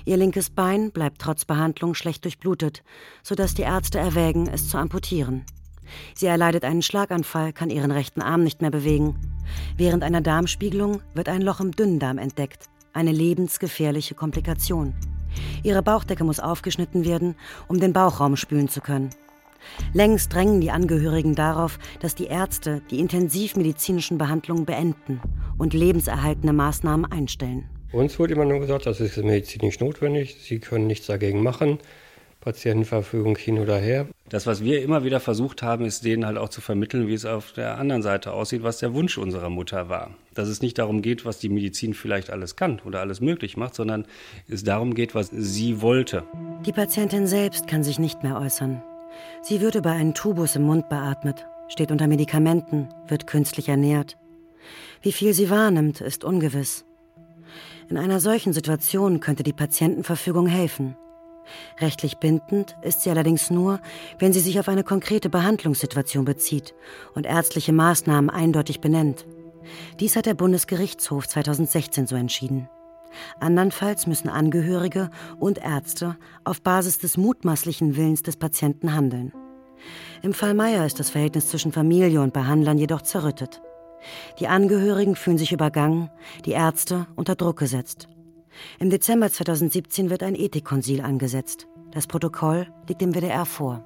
Ihr linkes Bein bleibt trotz Behandlung schlecht durchblutet, sodass die Ärzte erwägen, es zu amputieren. Sie erleidet einen Schlaganfall, kann ihren rechten Arm nicht mehr bewegen. Während einer Darmspiegelung wird ein Loch im Dünndarm entdeckt, eine lebensgefährliche Komplikation. Ihre Bauchdecke muss aufgeschnitten werden, um den Bauchraum spülen zu können. Längst drängen die Angehörigen darauf, dass die Ärzte die intensivmedizinischen Behandlungen beenden und lebenserhaltende Maßnahmen einstellen. Uns wurde immer nur gesagt, das ist medizinisch notwendig, Sie können nichts dagegen machen. Patientenverfügung hin oder her. Das, was wir immer wieder versucht haben, ist denen halt auch zu vermitteln, wie es auf der anderen Seite aussieht, was der Wunsch unserer Mutter war. Dass es nicht darum geht, was die Medizin vielleicht alles kann oder alles möglich macht, sondern es darum geht, was sie wollte. Die Patientin selbst kann sich nicht mehr äußern. Sie wird über einen Tubus im Mund beatmet, steht unter Medikamenten, wird künstlich ernährt. Wie viel sie wahrnimmt, ist ungewiss. In einer solchen Situation könnte die Patientenverfügung helfen. Rechtlich bindend ist sie allerdings nur, wenn sie sich auf eine konkrete Behandlungssituation bezieht und ärztliche Maßnahmen eindeutig benennt. Dies hat der Bundesgerichtshof 2016 so entschieden. Andernfalls müssen Angehörige und Ärzte auf Basis des mutmaßlichen Willens des Patienten handeln. Im Fall Meyer ist das Verhältnis zwischen Familie und Behandlern jedoch zerrüttet. Die Angehörigen fühlen sich übergangen, die Ärzte unter Druck gesetzt. Im Dezember 2017 wird ein Ethikkonsil angesetzt. Das Protokoll liegt dem WDR vor.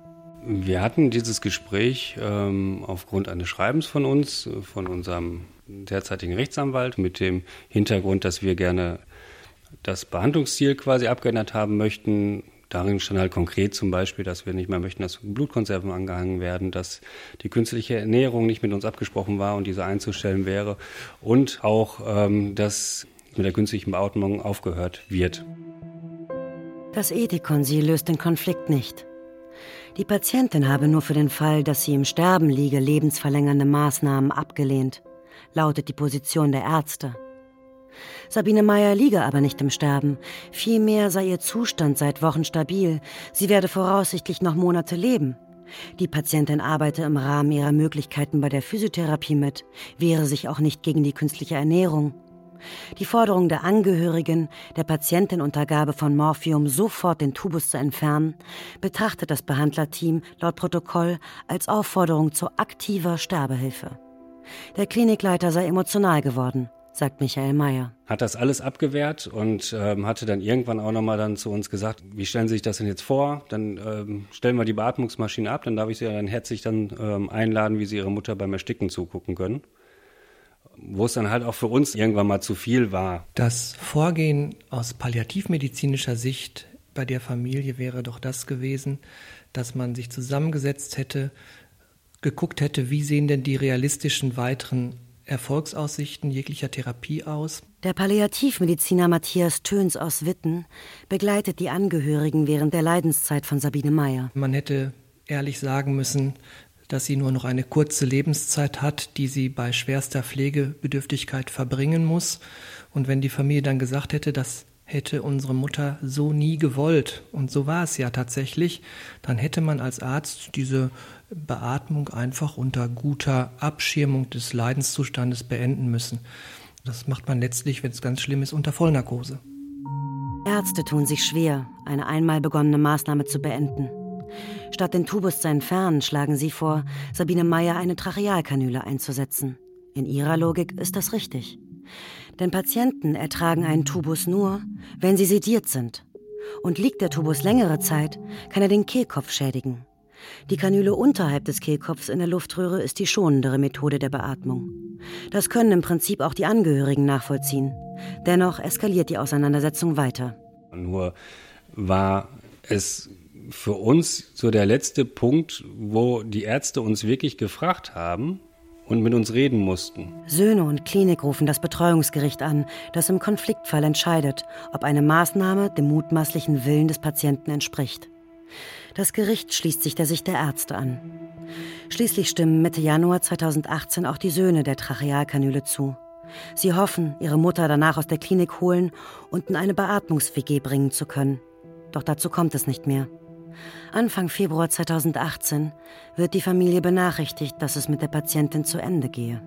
Wir hatten dieses Gespräch ähm, aufgrund eines Schreibens von uns, von unserem derzeitigen Rechtsanwalt, mit dem Hintergrund, dass wir gerne das Behandlungsziel quasi abgeändert haben möchten. Darin stand halt konkret zum Beispiel, dass wir nicht mehr möchten, dass Blutkonserven angehangen werden, dass die künstliche Ernährung nicht mit uns abgesprochen war und diese einzustellen wäre und auch, ähm, dass mit der künstlichen Beatmung aufgehört wird. Das Ethikkonsil löst den Konflikt nicht. Die Patientin habe nur für den Fall, dass sie im Sterben liege, lebensverlängernde Maßnahmen abgelehnt, lautet die Position der Ärzte. Sabine Meyer liege aber nicht im Sterben. Vielmehr sei ihr Zustand seit Wochen stabil. Sie werde voraussichtlich noch Monate leben. Die Patientin arbeite im Rahmen ihrer Möglichkeiten bei der Physiotherapie mit, wehre sich auch nicht gegen die künstliche Ernährung. Die Forderung der Angehörigen, der Patientenuntergabe von Morphium sofort den Tubus zu entfernen, betrachtet das Behandlerteam laut Protokoll als Aufforderung zu aktiver Sterbehilfe. Der Klinikleiter sei emotional geworden sagt Michael Mayer. Hat das alles abgewehrt und ähm, hatte dann irgendwann auch nochmal dann zu uns gesagt, wie stellen Sie sich das denn jetzt vor? Dann ähm, stellen wir die Beatmungsmaschine ab, dann darf ich Sie dann herzlich dann ähm, einladen, wie Sie Ihre Mutter beim Ersticken zugucken können. Wo es dann halt auch für uns irgendwann mal zu viel war. Das Vorgehen aus palliativmedizinischer Sicht bei der Familie wäre doch das gewesen, dass man sich zusammengesetzt hätte, geguckt hätte, wie sehen denn die realistischen weiteren Erfolgsaussichten jeglicher Therapie aus. Der Palliativmediziner Matthias Töns aus Witten begleitet die Angehörigen während der Leidenszeit von Sabine Meyer. Man hätte ehrlich sagen müssen, dass sie nur noch eine kurze Lebenszeit hat, die sie bei schwerster Pflegebedürftigkeit verbringen muss. Und wenn die Familie dann gesagt hätte, das hätte unsere Mutter so nie gewollt, und so war es ja tatsächlich, dann hätte man als Arzt diese Beatmung einfach unter guter Abschirmung des Leidenszustandes beenden müssen. Das macht man letztlich, wenn es ganz schlimm ist, unter Vollnarkose. Ärzte tun sich schwer, eine einmal begonnene Maßnahme zu beenden. Statt den Tubus zu entfernen, schlagen sie vor, Sabine Meyer eine Trachealkanüle einzusetzen. In ihrer Logik ist das richtig. Denn Patienten ertragen einen Tubus nur, wenn sie sediert sind. Und liegt der Tubus längere Zeit, kann er den Kehlkopf schädigen. Die Kanüle unterhalb des Kehlkopfs in der Luftröhre ist die schonendere Methode der Beatmung. Das können im Prinzip auch die Angehörigen nachvollziehen. Dennoch eskaliert die Auseinandersetzung weiter. Nur war es für uns so der letzte Punkt, wo die Ärzte uns wirklich gefragt haben, und mit uns reden mussten. Söhne und Klinik rufen das Betreuungsgericht an, das im Konfliktfall entscheidet, ob eine Maßnahme dem mutmaßlichen Willen des Patienten entspricht. Das Gericht schließt sich der Sicht der Ärzte an. Schließlich stimmen Mitte Januar 2018 auch die Söhne der Trachealkanüle zu. Sie hoffen, ihre Mutter danach aus der Klinik holen und in eine Beatmungs-WG bringen zu können. Doch dazu kommt es nicht mehr. Anfang Februar 2018 wird die Familie benachrichtigt, dass es mit der Patientin zu Ende gehe.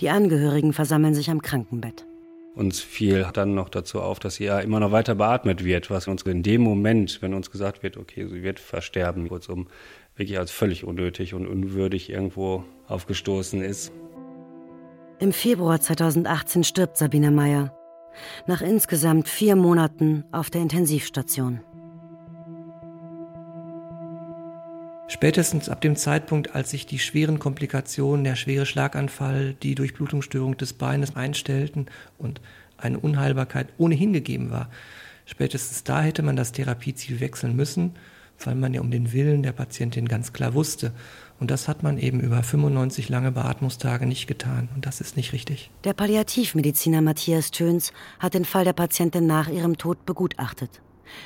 Die Angehörigen versammeln sich am Krankenbett. Uns fiel dann noch dazu auf, dass sie ja immer noch weiter beatmet wird, was uns in dem Moment, wenn uns gesagt wird, okay, sie wird versterben, kurzum, wirklich als völlig unnötig und unwürdig irgendwo aufgestoßen ist. Im Februar 2018 stirbt Sabine Meyer. Nach insgesamt vier Monaten auf der Intensivstation. Spätestens ab dem Zeitpunkt, als sich die schweren Komplikationen, der schwere Schlaganfall, die Durchblutungsstörung des Beines einstellten und eine Unheilbarkeit ohnehin gegeben war, spätestens da hätte man das Therapieziel wechseln müssen, weil man ja um den Willen der Patientin ganz klar wusste. Und das hat man eben über 95 lange Beatmungstage nicht getan. Und das ist nicht richtig. Der Palliativmediziner Matthias Töns hat den Fall der Patientin nach ihrem Tod begutachtet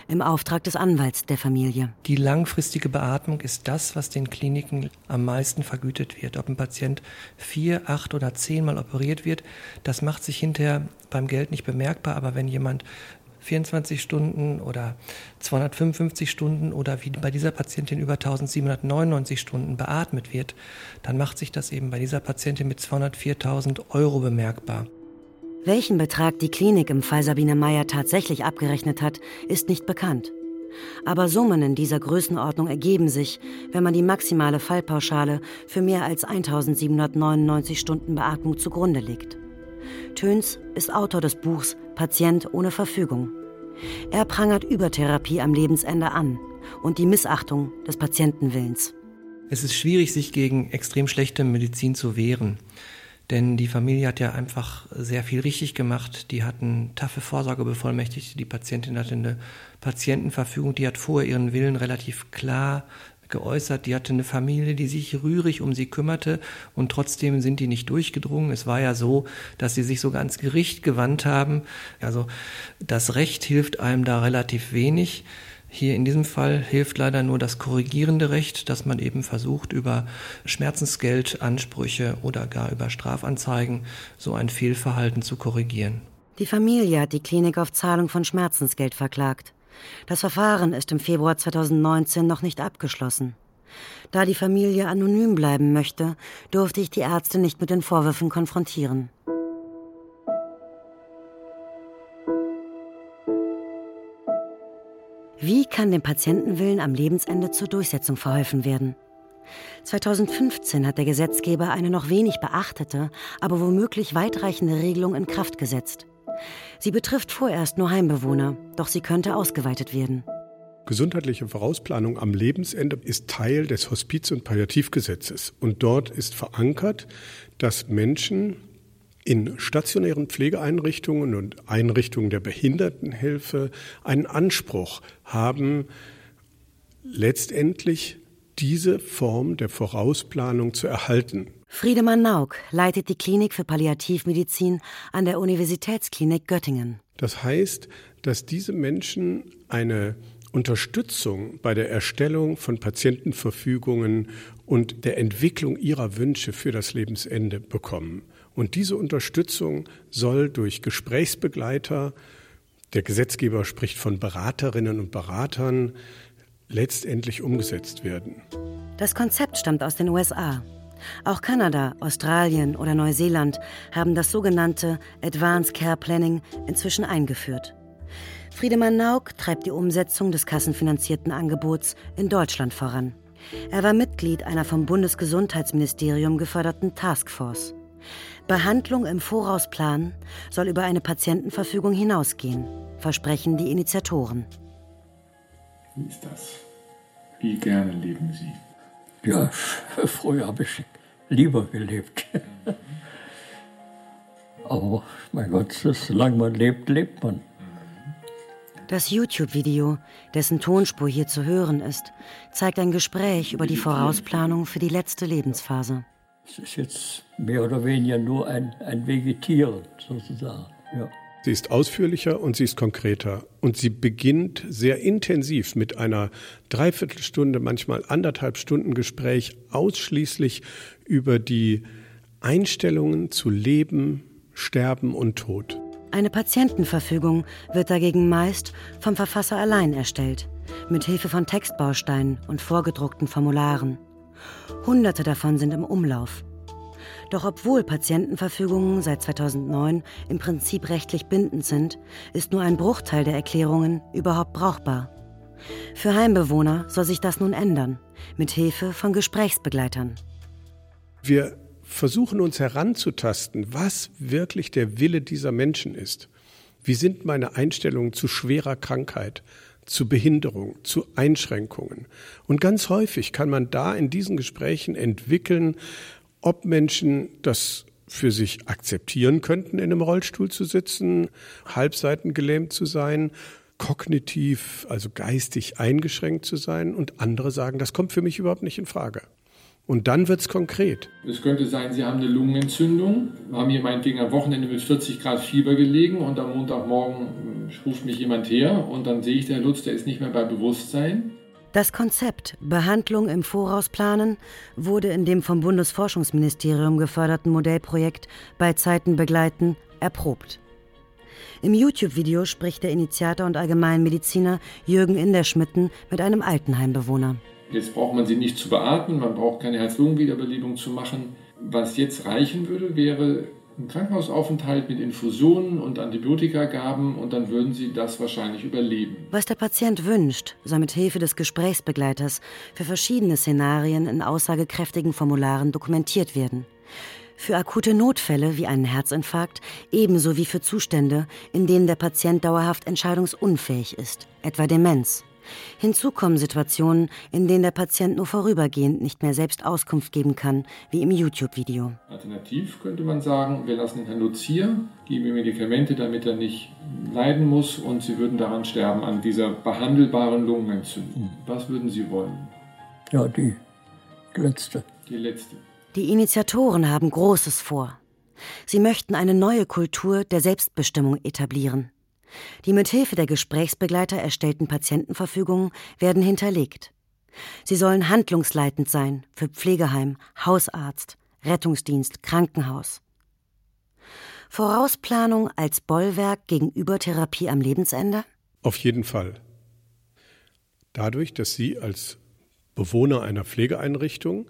im Auftrag des Anwalts der Familie. Die langfristige Beatmung ist das, was den Kliniken am meisten vergütet wird. Ob ein Patient vier, acht oder zehnmal operiert wird, das macht sich hinterher beim Geld nicht bemerkbar. Aber wenn jemand 24 Stunden oder 255 Stunden oder wie bei dieser Patientin über 1799 Stunden beatmet wird, dann macht sich das eben bei dieser Patientin mit 204.000 Euro bemerkbar. Welchen Betrag die Klinik im Fall Sabine Meyer tatsächlich abgerechnet hat, ist nicht bekannt. Aber Summen in dieser Größenordnung ergeben sich, wenn man die maximale Fallpauschale für mehr als 1799 Stunden Beatmung zugrunde legt. Töns ist Autor des Buchs Patient ohne Verfügung. Er prangert Übertherapie am Lebensende an und die Missachtung des Patientenwillens. Es ist schwierig, sich gegen extrem schlechte Medizin zu wehren. Denn die Familie hat ja einfach sehr viel richtig gemacht. Die hatten taffe Vorsorgebevollmächtigte. Die Patientin hatte eine Patientenverfügung. Die hat vorher ihren Willen relativ klar geäußert, die hatte eine Familie, die sich rührig um sie kümmerte und trotzdem sind die nicht durchgedrungen. Es war ja so, dass sie sich sogar ans Gericht gewandt haben. Also das Recht hilft einem da relativ wenig. Hier in diesem Fall hilft leider nur das korrigierende Recht, dass man eben versucht, über Schmerzensgeldansprüche oder gar über Strafanzeigen so ein Fehlverhalten zu korrigieren. Die Familie hat die Klinik auf Zahlung von Schmerzensgeld verklagt. Das Verfahren ist im Februar 2019 noch nicht abgeschlossen. Da die Familie anonym bleiben möchte, durfte ich die Ärzte nicht mit den Vorwürfen konfrontieren. Kann dem Patientenwillen am Lebensende zur Durchsetzung verholfen werden? 2015 hat der Gesetzgeber eine noch wenig beachtete, aber womöglich weitreichende Regelung in Kraft gesetzt. Sie betrifft vorerst nur Heimbewohner, doch sie könnte ausgeweitet werden. Gesundheitliche Vorausplanung am Lebensende ist Teil des Hospiz- und Palliativgesetzes. Und dort ist verankert, dass Menschen in stationären Pflegeeinrichtungen und Einrichtungen der Behindertenhilfe einen Anspruch haben, letztendlich diese Form der Vorausplanung zu erhalten. Friedemann Nauk leitet die Klinik für Palliativmedizin an der Universitätsklinik Göttingen. Das heißt, dass diese Menschen eine Unterstützung bei der Erstellung von Patientenverfügungen und der Entwicklung ihrer Wünsche für das Lebensende bekommen. Und diese Unterstützung soll durch Gesprächsbegleiter, der Gesetzgeber spricht von Beraterinnen und Beratern, letztendlich umgesetzt werden. Das Konzept stammt aus den USA. Auch Kanada, Australien oder Neuseeland haben das sogenannte Advanced Care Planning inzwischen eingeführt. Friedemann Nauk treibt die Umsetzung des kassenfinanzierten Angebots in Deutschland voran. Er war Mitglied einer vom Bundesgesundheitsministerium geförderten Taskforce. Behandlung im Voraus planen soll über eine Patientenverfügung hinausgehen, versprechen die Initiatoren. Wie ist das? Wie gerne leben Sie? Ja, früher habe ich lieber gelebt. (laughs) Aber mein Gott, solange man lebt, lebt man. Das YouTube-Video, dessen Tonspur hier zu hören ist, zeigt ein Gespräch über die Vorausplanung für die letzte Lebensphase. Es ist jetzt mehr oder weniger nur ein, ein Vegetieren sozusagen. Ja. Sie ist ausführlicher und sie ist konkreter. Und sie beginnt sehr intensiv mit einer Dreiviertelstunde, manchmal anderthalb Stunden Gespräch ausschließlich über die Einstellungen zu Leben, Sterben und Tod. Eine Patientenverfügung wird dagegen meist vom Verfasser allein erstellt, mit Hilfe von Textbausteinen und vorgedruckten Formularen. Hunderte davon sind im Umlauf. Doch obwohl Patientenverfügungen seit 2009 im Prinzip rechtlich bindend sind, ist nur ein Bruchteil der Erklärungen überhaupt brauchbar. Für Heimbewohner soll sich das nun ändern, mit Hilfe von Gesprächsbegleitern. Wir versuchen uns heranzutasten, was wirklich der Wille dieser Menschen ist. Wie sind meine Einstellungen zu schwerer Krankheit, zu Behinderung, zu Einschränkungen? Und ganz häufig kann man da in diesen Gesprächen entwickeln, ob Menschen das für sich akzeptieren könnten, in einem Rollstuhl zu sitzen, halbseitengelähmt zu sein, kognitiv, also geistig eingeschränkt zu sein. Und andere sagen, das kommt für mich überhaupt nicht in Frage. Und dann wird es konkret. Es könnte sein, Sie haben eine Lungenentzündung, haben hier meinetwegen am Wochenende mit 40 Grad Fieber gelegen und am Montagmorgen ruft mich jemand her und dann sehe ich, der Lutz, der ist nicht mehr bei Bewusstsein. Das Konzept Behandlung im Voraus planen wurde in dem vom Bundesforschungsministerium geförderten Modellprojekt bei Zeiten begleiten erprobt. Im YouTube-Video spricht der Initiator und Allgemeinmediziner Jürgen Inderschmitten mit einem Altenheimbewohner. Jetzt braucht man sie nicht zu beatmen, man braucht keine Herz-Lungen-Wiederbelebung zu machen. Was jetzt reichen würde, wäre ein Krankenhausaufenthalt mit Infusionen und Antibiotikagaben und dann würden sie das wahrscheinlich überleben. Was der Patient wünscht, soll mit Hilfe des Gesprächsbegleiters für verschiedene Szenarien in aussagekräftigen Formularen dokumentiert werden. Für akute Notfälle wie einen Herzinfarkt, ebenso wie für Zustände, in denen der Patient dauerhaft entscheidungsunfähig ist, etwa Demenz. Hinzu kommen Situationen, in denen der Patient nur vorübergehend nicht mehr selbst Auskunft geben kann, wie im YouTube-Video. Alternativ könnte man sagen, wir lassen den Herrn Lutz hier, geben ihm Medikamente, damit er nicht leiden muss und Sie würden daran sterben, an dieser behandelbaren Lungenentzündung. Was würden Sie wollen? Ja, die letzte. Die letzte. Die Initiatoren haben Großes vor. Sie möchten eine neue Kultur der Selbstbestimmung etablieren. Die mithilfe der Gesprächsbegleiter erstellten Patientenverfügungen werden hinterlegt. Sie sollen handlungsleitend sein für Pflegeheim, Hausarzt, Rettungsdienst, Krankenhaus. Vorausplanung als Bollwerk gegenüber Therapie am Lebensende? Auf jeden Fall. Dadurch, dass Sie als Bewohner einer Pflegeeinrichtung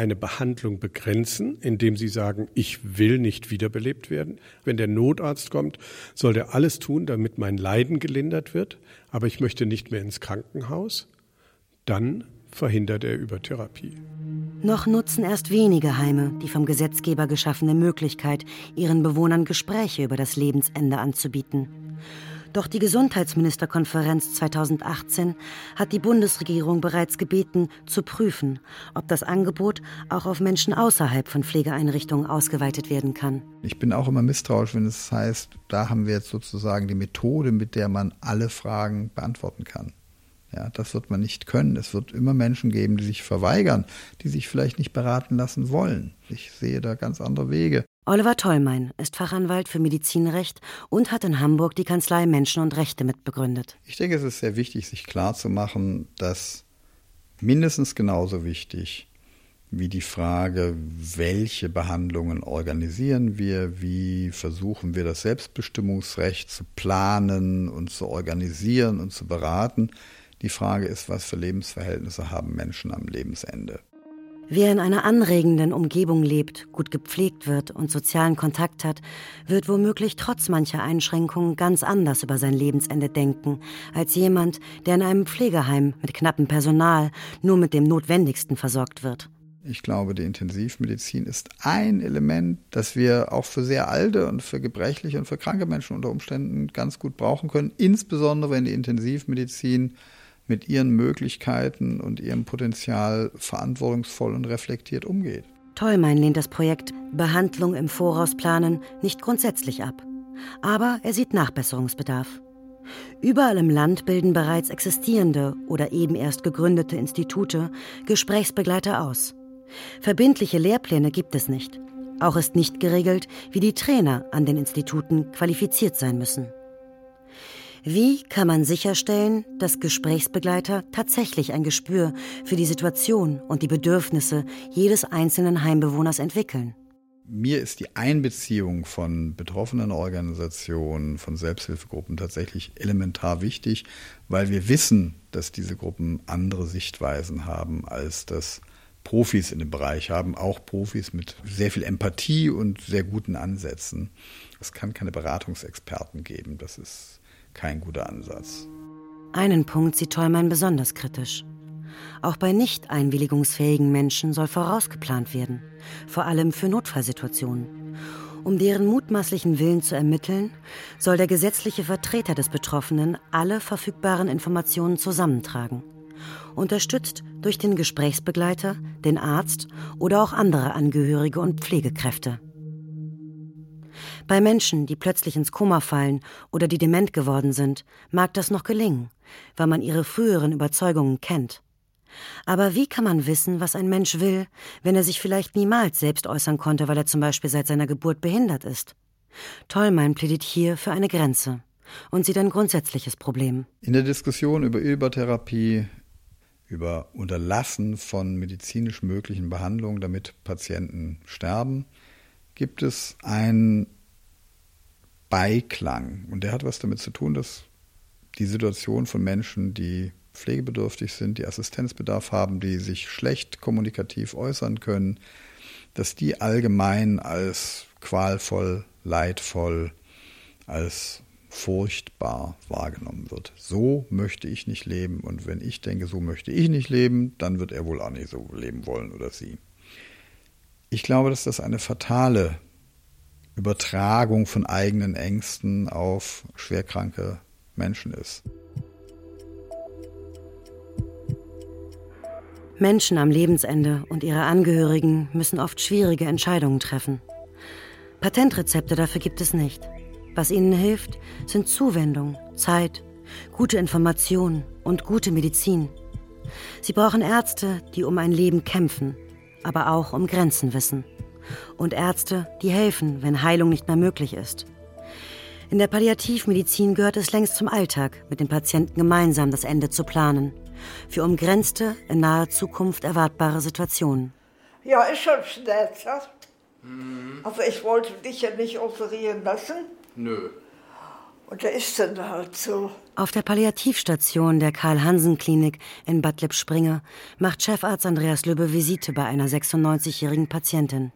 eine Behandlung begrenzen, indem sie sagen, ich will nicht wiederbelebt werden. Wenn der Notarzt kommt, soll der alles tun, damit mein Leiden gelindert wird, aber ich möchte nicht mehr ins Krankenhaus. Dann verhindert er Übertherapie. Noch nutzen erst wenige Heime die vom Gesetzgeber geschaffene Möglichkeit, ihren Bewohnern Gespräche über das Lebensende anzubieten. Doch die Gesundheitsministerkonferenz 2018 hat die Bundesregierung bereits gebeten, zu prüfen, ob das Angebot auch auf Menschen außerhalb von Pflegeeinrichtungen ausgeweitet werden kann. Ich bin auch immer misstrauisch, wenn es heißt, da haben wir jetzt sozusagen die Methode, mit der man alle Fragen beantworten kann. Ja, das wird man nicht können. Es wird immer Menschen geben, die sich verweigern, die sich vielleicht nicht beraten lassen wollen. Ich sehe da ganz andere Wege. Oliver Tollmein ist Fachanwalt für Medizinrecht und hat in Hamburg die Kanzlei Menschen und Rechte mitbegründet. Ich denke, es ist sehr wichtig, sich klarzumachen, dass mindestens genauso wichtig wie die Frage, welche Behandlungen organisieren wir, wie versuchen wir das Selbstbestimmungsrecht zu planen und zu organisieren und zu beraten, die Frage ist, was für Lebensverhältnisse haben Menschen am Lebensende. Wer in einer anregenden Umgebung lebt, gut gepflegt wird und sozialen Kontakt hat, wird womöglich trotz mancher Einschränkungen ganz anders über sein Lebensende denken, als jemand, der in einem Pflegeheim mit knappem Personal nur mit dem Notwendigsten versorgt wird. Ich glaube, die Intensivmedizin ist ein Element, das wir auch für sehr alte und für gebrechliche und für kranke Menschen unter Umständen ganz gut brauchen können, insbesondere wenn die Intensivmedizin mit ihren Möglichkeiten und ihrem Potenzial verantwortungsvoll und reflektiert umgeht. Tollmein lehnt das Projekt Behandlung im Voraus planen nicht grundsätzlich ab. Aber er sieht Nachbesserungsbedarf. Überall im Land bilden bereits existierende oder eben erst gegründete Institute Gesprächsbegleiter aus. Verbindliche Lehrpläne gibt es nicht. Auch ist nicht geregelt, wie die Trainer an den Instituten qualifiziert sein müssen. Wie kann man sicherstellen, dass Gesprächsbegleiter tatsächlich ein Gespür für die Situation und die Bedürfnisse jedes einzelnen Heimbewohners entwickeln? Mir ist die Einbeziehung von betroffenen Organisationen, von Selbsthilfegruppen tatsächlich elementar wichtig, weil wir wissen, dass diese Gruppen andere Sichtweisen haben, als das Profis in dem Bereich haben, auch Profis mit sehr viel Empathie und sehr guten Ansätzen. Es kann keine Beratungsexperten geben, das ist kein guter Ansatz. Einen Punkt sieht Tollmann besonders kritisch. Auch bei nicht einwilligungsfähigen Menschen soll vorausgeplant werden, vor allem für Notfallsituationen. Um deren mutmaßlichen Willen zu ermitteln, soll der gesetzliche Vertreter des Betroffenen alle verfügbaren Informationen zusammentragen, unterstützt durch den Gesprächsbegleiter, den Arzt oder auch andere Angehörige und Pflegekräfte. Bei Menschen, die plötzlich ins Koma fallen oder die dement geworden sind, mag das noch gelingen, weil man ihre früheren Überzeugungen kennt. Aber wie kann man wissen, was ein Mensch will, wenn er sich vielleicht niemals selbst äußern konnte, weil er zum Beispiel seit seiner Geburt behindert ist? Tollmein plädiert hier für eine Grenze und sieht ein grundsätzliches Problem. In der Diskussion über Übertherapie, über Unterlassen von medizinisch möglichen Behandlungen, damit Patienten sterben, gibt es ein Beiklang. Und der hat was damit zu tun, dass die Situation von Menschen, die pflegebedürftig sind, die Assistenzbedarf haben, die sich schlecht kommunikativ äußern können, dass die allgemein als qualvoll, leidvoll, als furchtbar wahrgenommen wird. So möchte ich nicht leben. Und wenn ich denke, so möchte ich nicht leben, dann wird er wohl auch nicht so leben wollen oder sie. Ich glaube, dass das eine fatale Übertragung von eigenen Ängsten auf schwerkranke Menschen ist. Menschen am Lebensende und ihre Angehörigen müssen oft schwierige Entscheidungen treffen. Patentrezepte dafür gibt es nicht. Was ihnen hilft, sind Zuwendung, Zeit, gute Information und gute Medizin. Sie brauchen Ärzte, die um ein Leben kämpfen, aber auch um Grenzen wissen. Und Ärzte, die helfen, wenn Heilung nicht mehr möglich ist. In der Palliativmedizin gehört es längst zum Alltag, mit den Patienten gemeinsam das Ende zu planen. Für umgrenzte, in naher Zukunft erwartbare Situationen. Ja, ist schon schmerzhaft. Mhm. Also ich wollte dich ja nicht operieren lassen. Nö. Und der ist dann halt so. Auf der Palliativstation der Karl-Hansen-Klinik in Bad Lippspringe macht Chefarzt Andreas Löbe Visite bei einer 96-jährigen Patientin.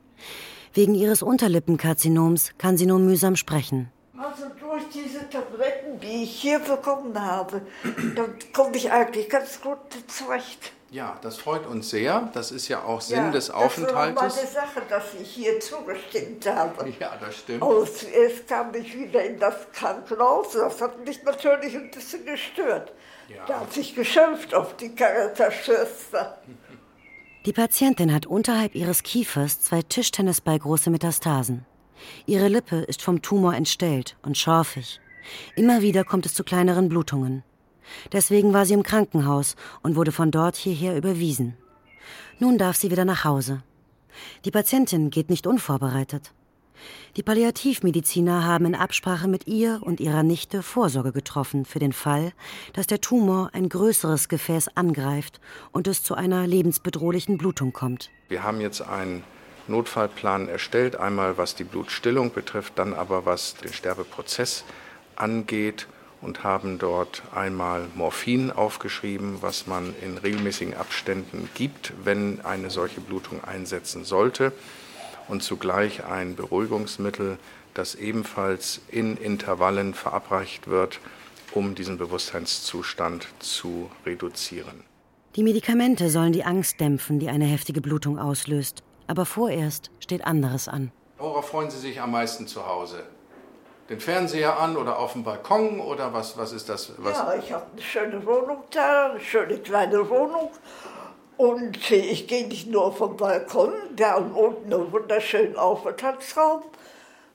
Wegen ihres Unterlippenkarzinoms kann sie nur mühsam sprechen. Also durch diese Tabletten, die ich hier bekommen habe, dann komme ich eigentlich ganz gut zurecht. Ja, das freut uns sehr. Das ist ja auch Sinn ja, des Aufenthaltes. Das war meine Sache, dass ich hier zugestimmt habe. Ja, das stimmt. Und zuerst kam ich wieder in das Krankenhaus. Das hat mich natürlich ein bisschen gestört. Ja. Da hat sich geschimpft auf die Caritas-Schwester. (laughs) Die Patientin hat unterhalb ihres Kiefers zwei Tischtennisballgroße Metastasen. Ihre Lippe ist vom Tumor entstellt und schorfig. Immer wieder kommt es zu kleineren Blutungen. Deswegen war sie im Krankenhaus und wurde von dort hierher überwiesen. Nun darf sie wieder nach Hause. Die Patientin geht nicht unvorbereitet. Die Palliativmediziner haben in Absprache mit ihr und ihrer Nichte Vorsorge getroffen für den Fall, dass der Tumor ein größeres Gefäß angreift und es zu einer lebensbedrohlichen Blutung kommt. Wir haben jetzt einen Notfallplan erstellt, einmal was die Blutstillung betrifft, dann aber was den Sterbeprozess angeht und haben dort einmal Morphin aufgeschrieben, was man in regelmäßigen Abständen gibt, wenn eine solche Blutung einsetzen sollte, und zugleich ein Beruhigungsmittel, das ebenfalls in Intervallen verabreicht wird, um diesen Bewusstseinszustand zu reduzieren. Die Medikamente sollen die Angst dämpfen, die eine heftige Blutung auslöst. Aber vorerst steht anderes an. Worauf freuen Sie sich am meisten zu Hause? den Fernseher an oder auf dem Balkon oder was, was ist das? Was? Ja, ich habe eine schöne Wohnung da, eine schöne kleine Wohnung. Und ich gehe nicht nur vom Balkon, haben unten einen wunderschönen Aufenthaltsraum.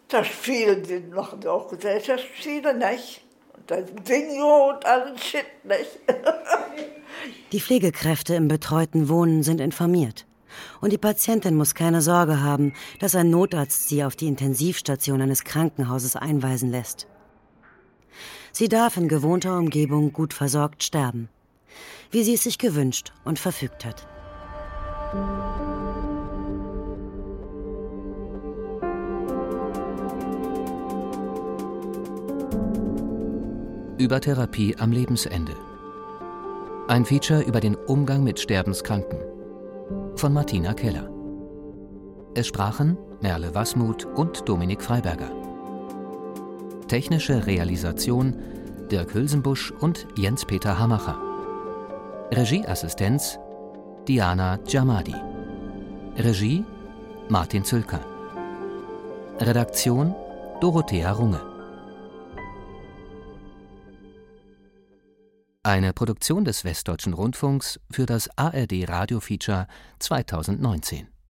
Da spielen die, machen auch Gesellschaftsspiele, nicht? Und dann Bingo und allen Shit, nicht? (laughs) die Pflegekräfte im betreuten Wohnen sind informiert. Und die Patientin muss keine Sorge haben, dass ein Notarzt sie auf die Intensivstation eines Krankenhauses einweisen lässt. Sie darf in gewohnter Umgebung gut versorgt sterben, wie sie es sich gewünscht und verfügt hat. Über Therapie am Lebensende. Ein Feature über den Umgang mit Sterbenskranken von Martina Keller. Es sprachen Merle Wasmuth und Dominik Freiberger. Technische Realisation Dirk Hülsenbusch und Jens-Peter Hamacher. Regieassistenz Diana Jamadi. Regie Martin Zülker. Redaktion Dorothea Runge. Eine Produktion des Westdeutschen Rundfunks für das ARD Radio Feature 2019.